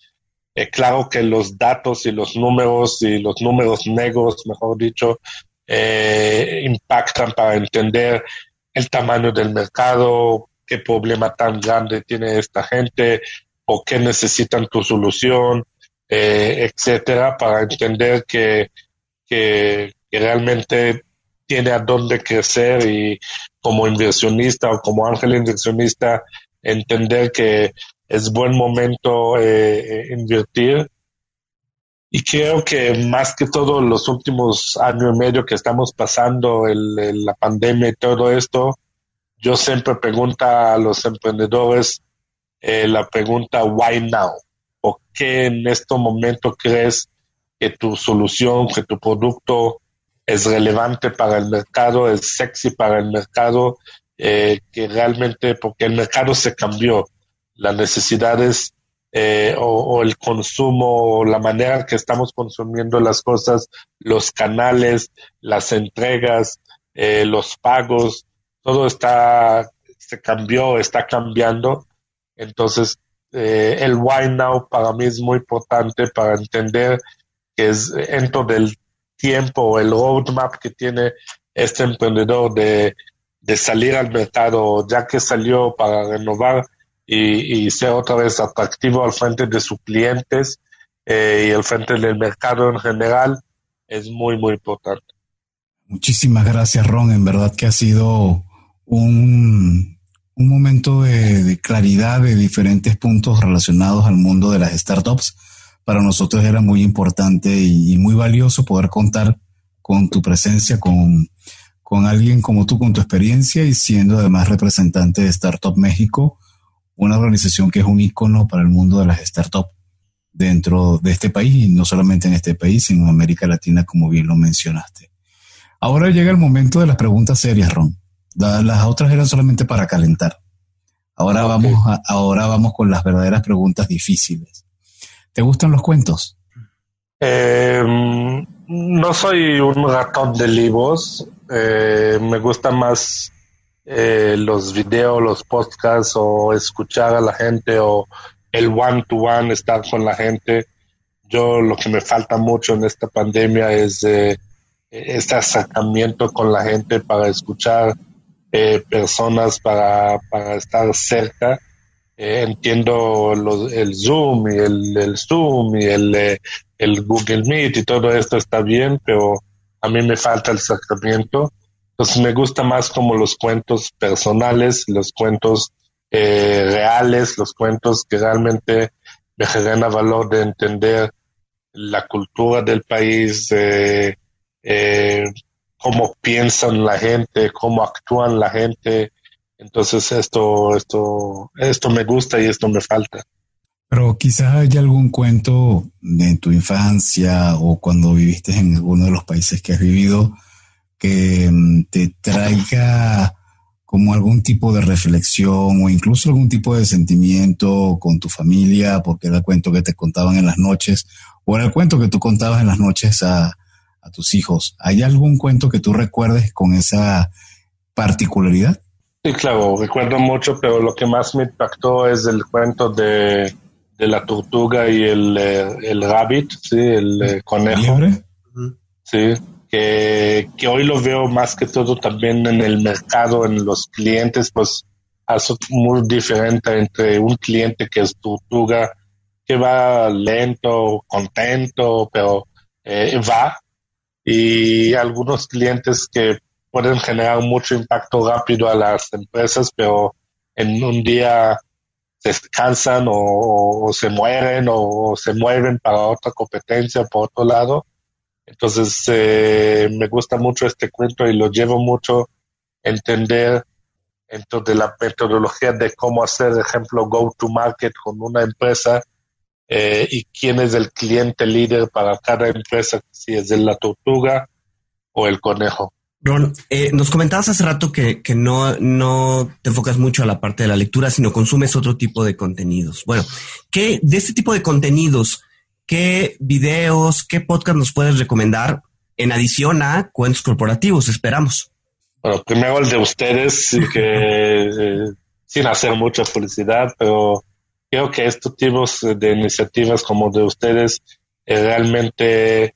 eh, claro que los datos y los números y los números negros, mejor dicho, eh, impactan para entender el tamaño del mercado, qué problema tan grande tiene esta gente o qué necesitan tu solución, eh, etcétera, para entender que, que, que realmente tiene a dónde crecer y como inversionista o como ángel inversionista entender que es buen momento eh, eh, invertir. Y creo que más que todo los últimos años y medio que estamos pasando, el, la pandemia y todo esto, yo siempre pregunto a los emprendedores eh, la pregunta, ¿why now? ¿Por qué en este momento crees que tu solución, que tu producto es relevante para el mercado, es sexy para el mercado que realmente, porque el mercado se cambió, las necesidades eh, o, el consumo, o la manera que estamos consumiendo las cosas, los canales, las entregas, eh, los pagos, todo está, se cambió, está cambiando. Entonces, eh, el why now para mí es muy importante para entender que es dentro del tiempo, el roadmap que tiene este emprendedor de, de salir al mercado, ya que salió para renovar y, y ser otra vez atractivo al frente de sus clientes eh, y al frente del mercado en general es muy, muy importante. Muchísimas gracias, Ron. En verdad que ha sido un, un momento de, claridad de diferentes puntos relacionados al mundo de las startups. Para nosotros era muy importante y, muy valioso poder contar con tu presencia, con, con alguien como tú, con tu experiencia y siendo además representante de Startup México una organización que es un icono para el mundo de las startups dentro de este país y no solamente en este país, sino en América Latina, como bien lo mencionaste. Ahora llega el momento de las preguntas serias, Ron. Las otras eran solamente para calentar. Ahora, vamos, ahora vamos con las verdaderas preguntas difíciles. ¿Te gustan los cuentos? Em, no soy un ratón de libros. Eh, me gusta más eh, los videos, los podcasts o escuchar a la gente o el one-to-one, estar con la gente. Yo lo que me falta mucho en esta pandemia es eh, este acercamiento con la gente para escuchar eh, personas, para, para estar cerca. entiendo el Zoom y el, Zoom y el, el Google Meet y todo esto está bien, pero a mí me falta el acercamiento entonces me gusta más como los cuentos personales, los cuentos eh, reales, los cuentos que realmente me generan valor de entender la cultura del país, eh, cómo piensan la gente, cómo actúan la gente. Entonces esto, esto, esto me gusta y esto me falta. Pero quizás haya algún cuento de tu infancia o cuando viviste en alguno de los países que has vivido que mm, te traiga como algún tipo de reflexión o incluso algún tipo de sentimiento con tu familia, porque era el cuento que te contaban en las noches, o era el cuento que tú contabas en las noches a, tus hijos. ¿Hay algún cuento que tú recuerdes con esa particularidad? Sí, claro, recuerdo mucho, pero lo que más me impactó es el cuento de, la tortuga y el, eh, el rabbit, ¿sí? el eh, conejo. Sí, que, hoy lo veo más que todo también en el mercado, en los clientes, pues es muy diferente entre un cliente que es tortuga, que va lento, contento, pero eh, va, y algunos clientes que pueden generar mucho impacto rápido a las empresas, pero en un día se cansan o, o se mueren o, se mueven para otra competencia por otro lado. Entonces, eh, me gusta mucho este cuento y lo llevo mucho a entender de la metodología de cómo hacer, ejemplo, go to market con una empresa eh, y quién es el cliente líder para cada empresa, si es de la tortuga o el conejo. Ron, eh, nos comentabas hace rato que, que no, no te enfocas mucho a la parte de la lectura, sino consumes otro tipo de contenidos. Bueno, ¿qué de este tipo de contenidos ¿qué videos, qué podcast nos puedes recomendar en adición a cuentos corporativos? Esperamos. Bueno, primero el de ustedes, eh, sin hacer mucha publicidad, pero creo que estos tipos de iniciativas como de ustedes eh, realmente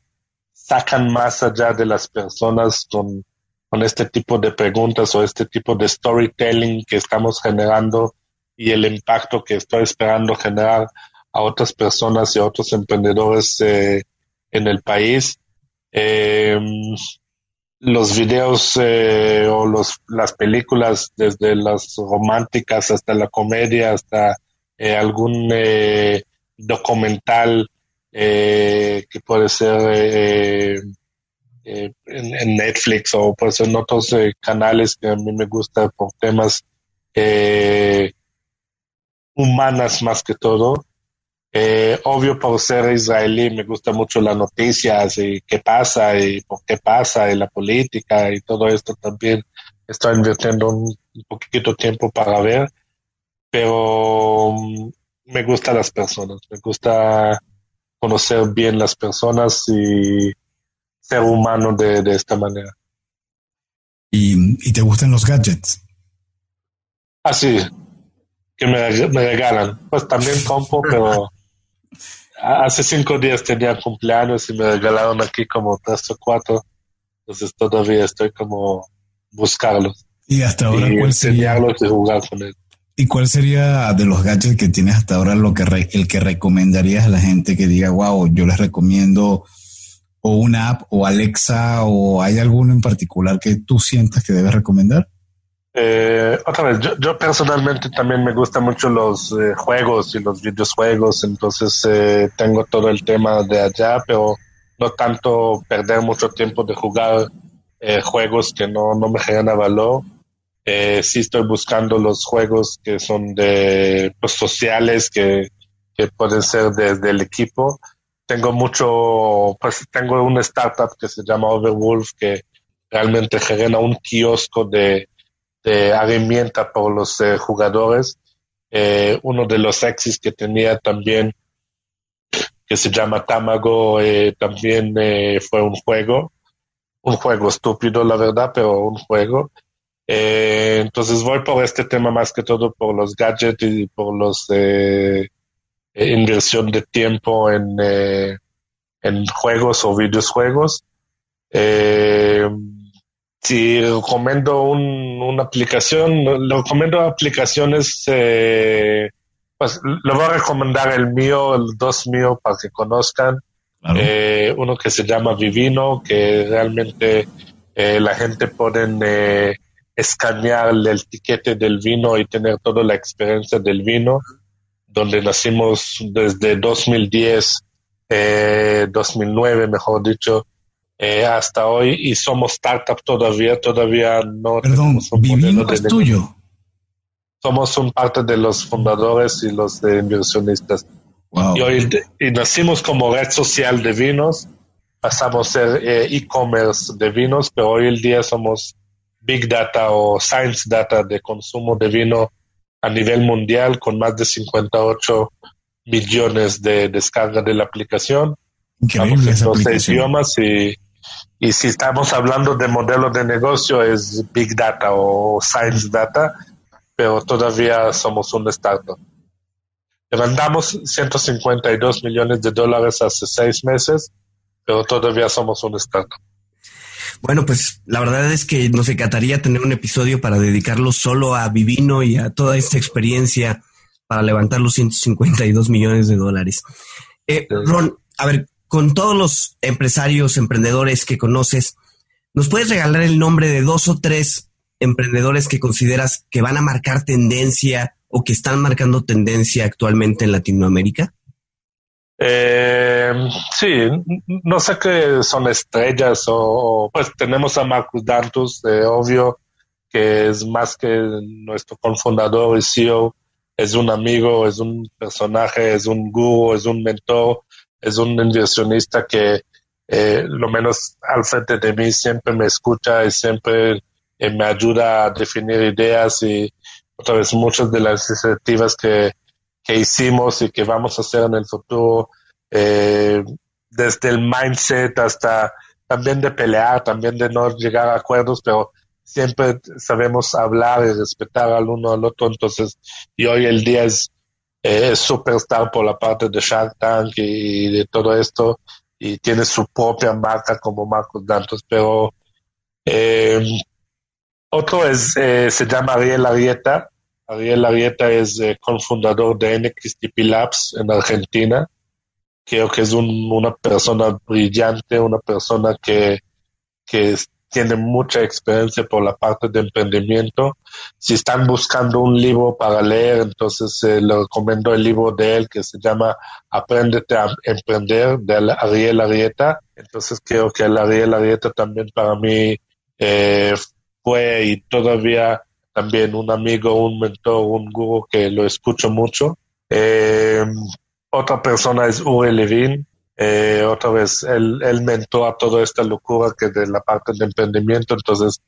sacan más allá de las personas con, con este tipo de preguntas o este tipo de storytelling que estamos generando y el impacto que estoy esperando generar a otras personas y a otros emprendedores eh, en el país. Em, los videos eh, o los, las películas, desde las románticas hasta la comedia, hasta eh, algún documental que puede ser en, en, Netflix o puede ser en otros canales que a mí me gusta por temas humanas más que todo. Eh, obvio, por ser israelí, me gusta mucho las noticias y qué pasa y por qué pasa y la política y todo esto también. Estoy invirtiendo un un poquito tiempo para ver, pero mm, me gustan las personas, me gusta conocer bien las personas y ser humano de, esta manera. ¿Y, te gustan los gadgets? Ah, que me, regalan. Pues también compro, pero hace cinco días tenía cumpleaños y me regalaron aquí como tres o cuatro. Entonces todavía estoy como buscarlos. Y hasta ahora, ¿cuál sería? y jugar con él. ¿Y cuál sería de los gadgets que tienes hasta ahora lo que el que recomendarías a la gente que diga, wow, yo les recomiendo o una app o Alexa o hay alguno en particular que tú sientas que debes recomendar? Eh, otra vez, yo, personalmente también me gustan mucho los eh, juegos y los videojuegos, entonces eh, tengo todo el tema de allá, pero no tanto perder mucho tiempo de jugar juegos que no, no me generan valor. sí estoy buscando los juegos que son de pues, sociales, que, que pueden ser desde el equipo tengo mucho, pues tengo una startup que se llama Overwolf que realmente genera un kiosco de, de herramienta por los eh, jugadores. Eh, uno de los exis que tenía también, que se llama Tamago, eh, también fue un juego, un juego estúpido, la verdad, pero un juego. entonces voy por este tema más que todo por los gadgets y por los inversión de tiempo en, en juegos o videojuegos. Si recomiendo una aplicación, lo recomiendo aplicaciones, eh, pues lo voy a recomendar el mío, el dos mío para que conozcan. uno que se llama Vivino, que realmente la gente puede escanear el tiquete del vino y tener toda la experiencia del vino donde nacimos desde 2010, eh, 2009, mejor dicho, eh, hasta hoy y somos startup todavía, todavía no Perdón, tenemos un tuyo. Somos un parte de los fundadores y los de inversionistas. Y hoy y nacimos como red social de vinos, pasamos a ser eh, e-commerce de vinos, pero hoy el día somos big data o science data de consumo de vino a nivel mundial con más de 58 millones de descargas de la aplicación. Increíble Vamos en idiomas y, y si estamos hablando de modelo de negocio es Big Data o Science Data, pero todavía somos un startup. Levantamos 152 millones de dólares hace seis meses, pero todavía somos un startup. Bueno, pues la verdad es que nos encantaría tener un episodio para dedicarlo solo a Vivino y a toda esta experiencia para levantar los 152 millones de dólares. Eh, Ron, a ver, con todos los empresarios, emprendedores que conoces, ¿nos puedes regalar el nombre de dos o tres emprendedores que consideras que van a marcar tendencia o que están marcando tendencia actualmente en Latinoamérica? Eh, sí, no sé qué son estrellas o, pues tenemos a Marcus Dantus, de obvio, que es más que nuestro cofundador y CEO, es un amigo, es un personaje, es un gurú, es un mentor, es un inversionista que eh, lo menos al frente de mí siempre me escucha y siempre eh, me ayuda a definir ideas y otra vez muchas de las iniciativas que que hicimos y que vamos a hacer en el futuro, eh, desde el mindset hasta también de pelear, también de no llegar a acuerdos, pero siempre sabemos hablar y respetar al uno al otro. Entonces, y hoy el día es, eh, superstar por la parte de Shark Tank y de todo esto, y tiene su propia marca como Marcos Dantos, pero eh, otro es, se llama Ariel Arieta, Ariel Arieta es eh, cofundador de NXTP Labs en Argentina. Creo que es una persona brillante, una persona que tiene mucha experiencia por la parte de emprendimiento. Si están buscando un libro para leer, entonces eh, le recomiendo el libro de él que se llama Apréndete a Emprender de Ariel Arieta. Entonces creo que el Ariel Arieta también para mí eh, fue y todavía también un amigo, un mentor, un gurú que lo escucho mucho. Eh, otra persona es Uri Levin. Eh, otra vez, él, él mentó a toda esta locura que de la parte de emprendimiento, entonces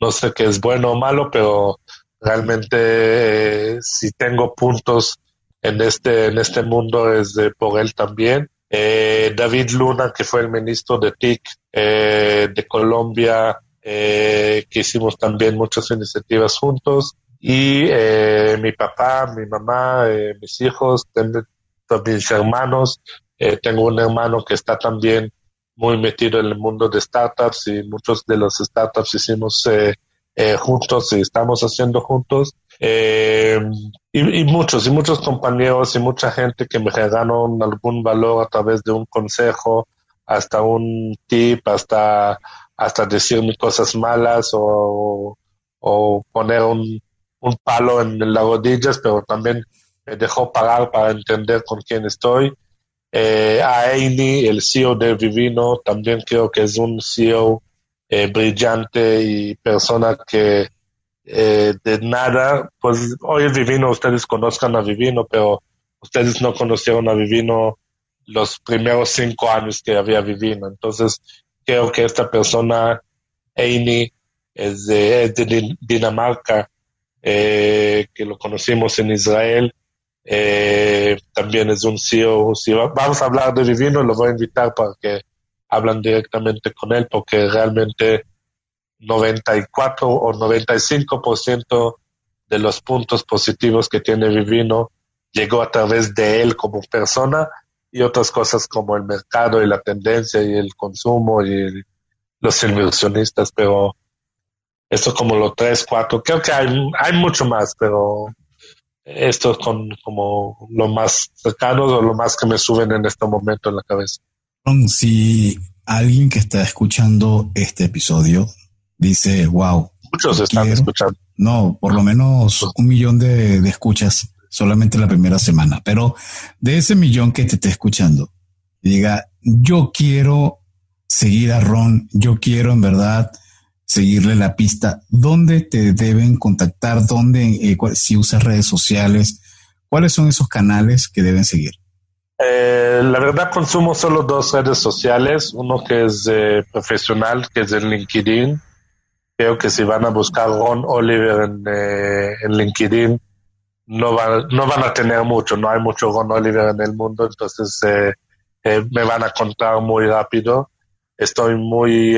no sé qué es bueno o malo, pero Realmente, si tengo puntos en este, en este mundo es de, por él también. David Luna, que fue el ministro de TIC de Colombia, que hicimos también muchas iniciativas juntos y eh, mi papá, mi mamá, eh, mis hijos, mis hermanos. Eh, tengo un hermano que está también muy metido en el mundo de startups y muchos de los startups hicimos juntos y estamos haciendo juntos. Y, muchos, y muchos compañeros y mucha gente que me regalan algún valor a través de un consejo, hasta un tip, hasta, hasta decirme cosas malas o, o poner un, un palo en las rodillas, pero también me dejó parar para entender con quién estoy. Eh, Aini, el CEO de Vivino, también creo que es un CEO eh, brillante y persona que eh, de nada, pues hoy Vivino, ustedes conozcan a Vivino, pero ustedes no conocieron a Vivino los primeros cinco años que había Vivino. Entonces, creo que esta persona, Aini, es de Dinamarca, eh, que lo conocimos en Israel. Eh, también es un CEO. Si vamos a hablar de Divino, lo voy a invitar para que hablan directamente con él, porque realmente 94 o 95% de los puntos positivos que tiene Vivino llegó a través de él como persona y otras cosas como el mercado y la tendencia y el consumo y los inversionistas, pero esto como los tres, cuatro, creo que hay mucho más, pero esto es con, como lo más cercano o lo más que me suben en este momento en la cabeza. Si alguien que está escuchando este episodio dice, wow. Muchos están escuchando. No, por lo menos un millón de, de escuchas solamente la primera semana, pero de ese millón que te esté escuchando, diga, yo quiero seguir a Ron, yo quiero en verdad seguirle la pista. ¿Dónde te deben contactar? ¿Dónde, eh, si usas redes sociales? ¿Cuáles son esos canales que deben seguir? Eh, la verdad consumo solo dos redes sociales, uno que es profesional, que es el LinkedIn. Creo que si van a buscar Ron Oliver en, eh, en LinkedIn, no, no van a tener mucho, no hay mucho Ron Oliver en el mundo, entonces me van a contar muy rápido. Estoy muy,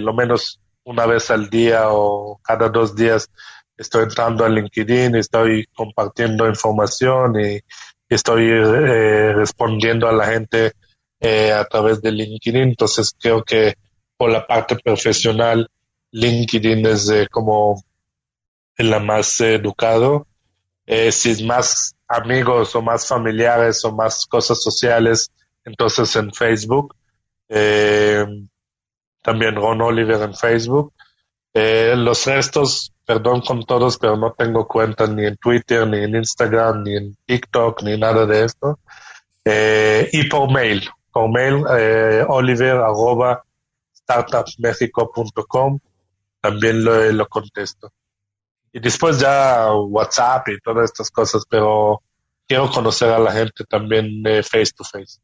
lo menos una vez al día o cada dos días estoy entrando a LinkedIn, estoy compartiendo información y estoy eh, respondiendo a la gente eh, a través de LinkedIn. Entonces creo que por la parte profesional, LinkedIn es eh, como la más educado. si es más amigos o más familiares o más cosas sociales, entonces en Facebook también Ron Oliver en Facebook. Eh, los restos, perdón con todos, pero no tengo cuenta ni en Twitter, ni en Instagram, ni en TikTok, ni nada de esto. Eh, y por mail, por mail, eh, oliver arroba startupsmexico.com, también lo, lo contesto. Y después ya WhatsApp y todas estas cosas, pero quiero conocer a la gente también face to face.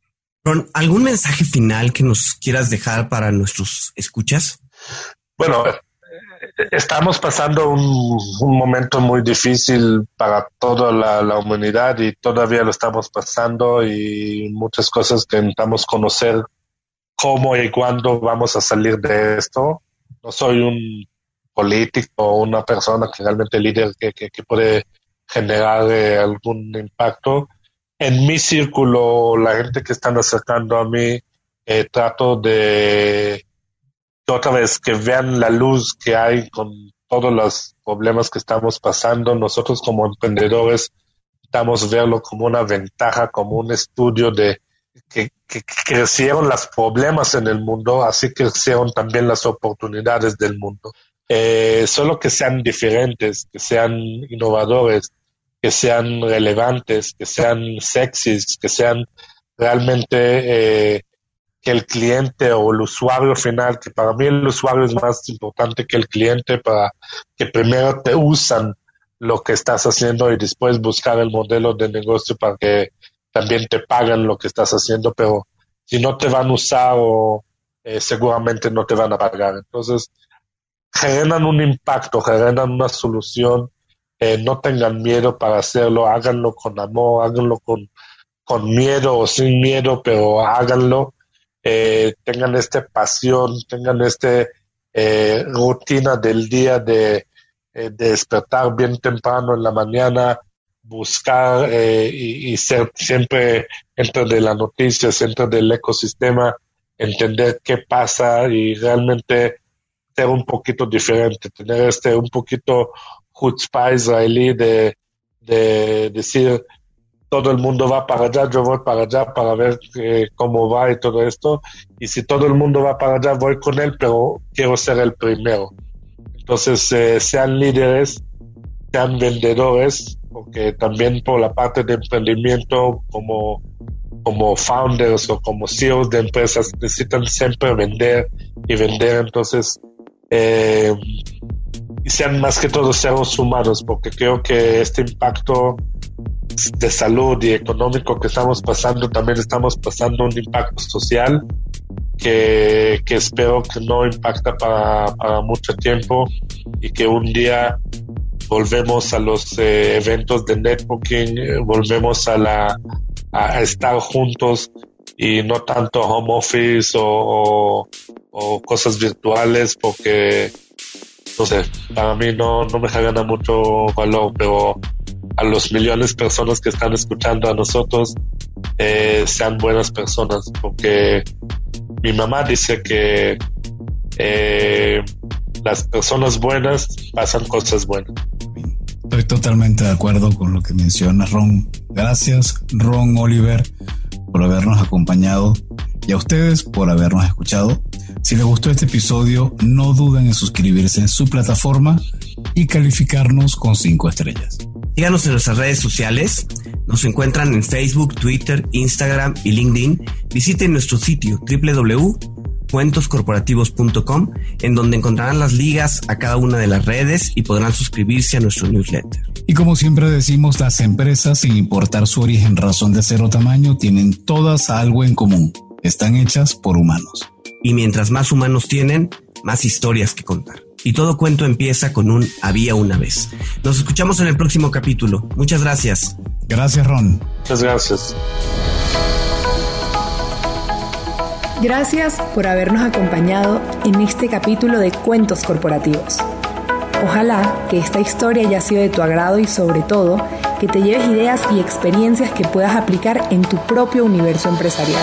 ¿Algún mensaje final que nos quieras dejar para nuestros escuchas? Bueno, estamos pasando un, momento muy difícil para toda la, humanidad y todavía lo estamos pasando y muchas cosas que intentamos conocer cómo y cuándo vamos a salir de esto. No soy un político o una persona que realmente líder que, que, puede generar eh, algún impacto, en mi círculo, la gente que están acercando a mí, eh, trato de otra vez que vean la luz que hay con todos los problemas que estamos pasando. Nosotros como emprendedores estamos verlo como una ventaja, como un estudio de que, crecieron los problemas en el mundo, así crecieron también las oportunidades del mundo. Eh, solo que sean diferentes, que sean innovadores, que sean relevantes, que sean sexys, que sean realmente eh, que el cliente o el usuario final, que para mí el usuario es más importante que el cliente, para que primero te usan lo que estás haciendo y después buscar el modelo de negocio para que también te pagan lo que estás haciendo, pero si no te van a usar o eh, seguramente no te van a pagar. Entonces, generan un impacto, generan una solución eh, no tengan miedo para hacerlo, háganlo con amor, háganlo con, con miedo o sin miedo, pero háganlo, eh, tengan esta pasión, tengan esta eh, rutina del día de, de, despertar bien temprano en la mañana, buscar y, y, ser siempre dentro de las noticias, dentro del ecosistema, entender qué pasa y realmente ser un poquito diferente, tener este un poquito chutzpah israelí de, de decir todo el mundo va para allá, yo voy para allá para ver eh, cómo va y todo esto. Y si todo el mundo va para allá, voy con él, pero quiero ser el primero. Entonces, eh, sean líderes, sean vendedores, porque también por la parte de emprendimiento, como, como founders o como CEOs de empresas, necesitan siempre vender y vender. Entonces, eh, y sean más que todo seres humanos, porque creo que este impacto de salud y económico que estamos pasando, también estamos pasando un impacto social que, que espero que no impacta para, para, mucho tiempo y que un día volvemos a los eh, eventos de networking, eh, volvemos a, la, a estar juntos y no tanto home office o, o, cosas virtuales porque sé, para mí no, no me gana mucho valor, pero a los millones de personas que están escuchando a nosotros eh, sean buenas personas, porque mi mamá dice que eh, las personas buenas pasan cosas buenas. Estoy totalmente de acuerdo con lo que menciona Ron. Gracias, Ron Oliver, por habernos acompañado y a ustedes por habernos escuchado. Si les gustó este episodio, no duden en suscribirse en su plataforma y calificarnos con cinco estrellas. Síganos en nuestras redes sociales. Nos encuentran en Facebook, Twitter, Instagram y LinkedIn. Visiten nuestro sitio www.cuentoscorporativos.com en donde encontrarán las ligas a cada una de las redes y podrán suscribirse a nuestro newsletter. Y como siempre decimos, las empresas, sin importar su origen, razón de ser o tamaño, tienen todas algo en común. Están hechas por humanos. Y mientras más humanos tienen, más historias que contar. Y todo cuento empieza con un había una vez. Nos escuchamos en el próximo capítulo. Muchas gracias. Gracias, Ron. Muchas gracias. Gracias por habernos acompañado en este capítulo de Cuentos Corporativos. Ojalá que esta historia haya sido de tu agrado y sobre todo que te lleves ideas y experiencias que puedas aplicar en tu propio universo empresarial.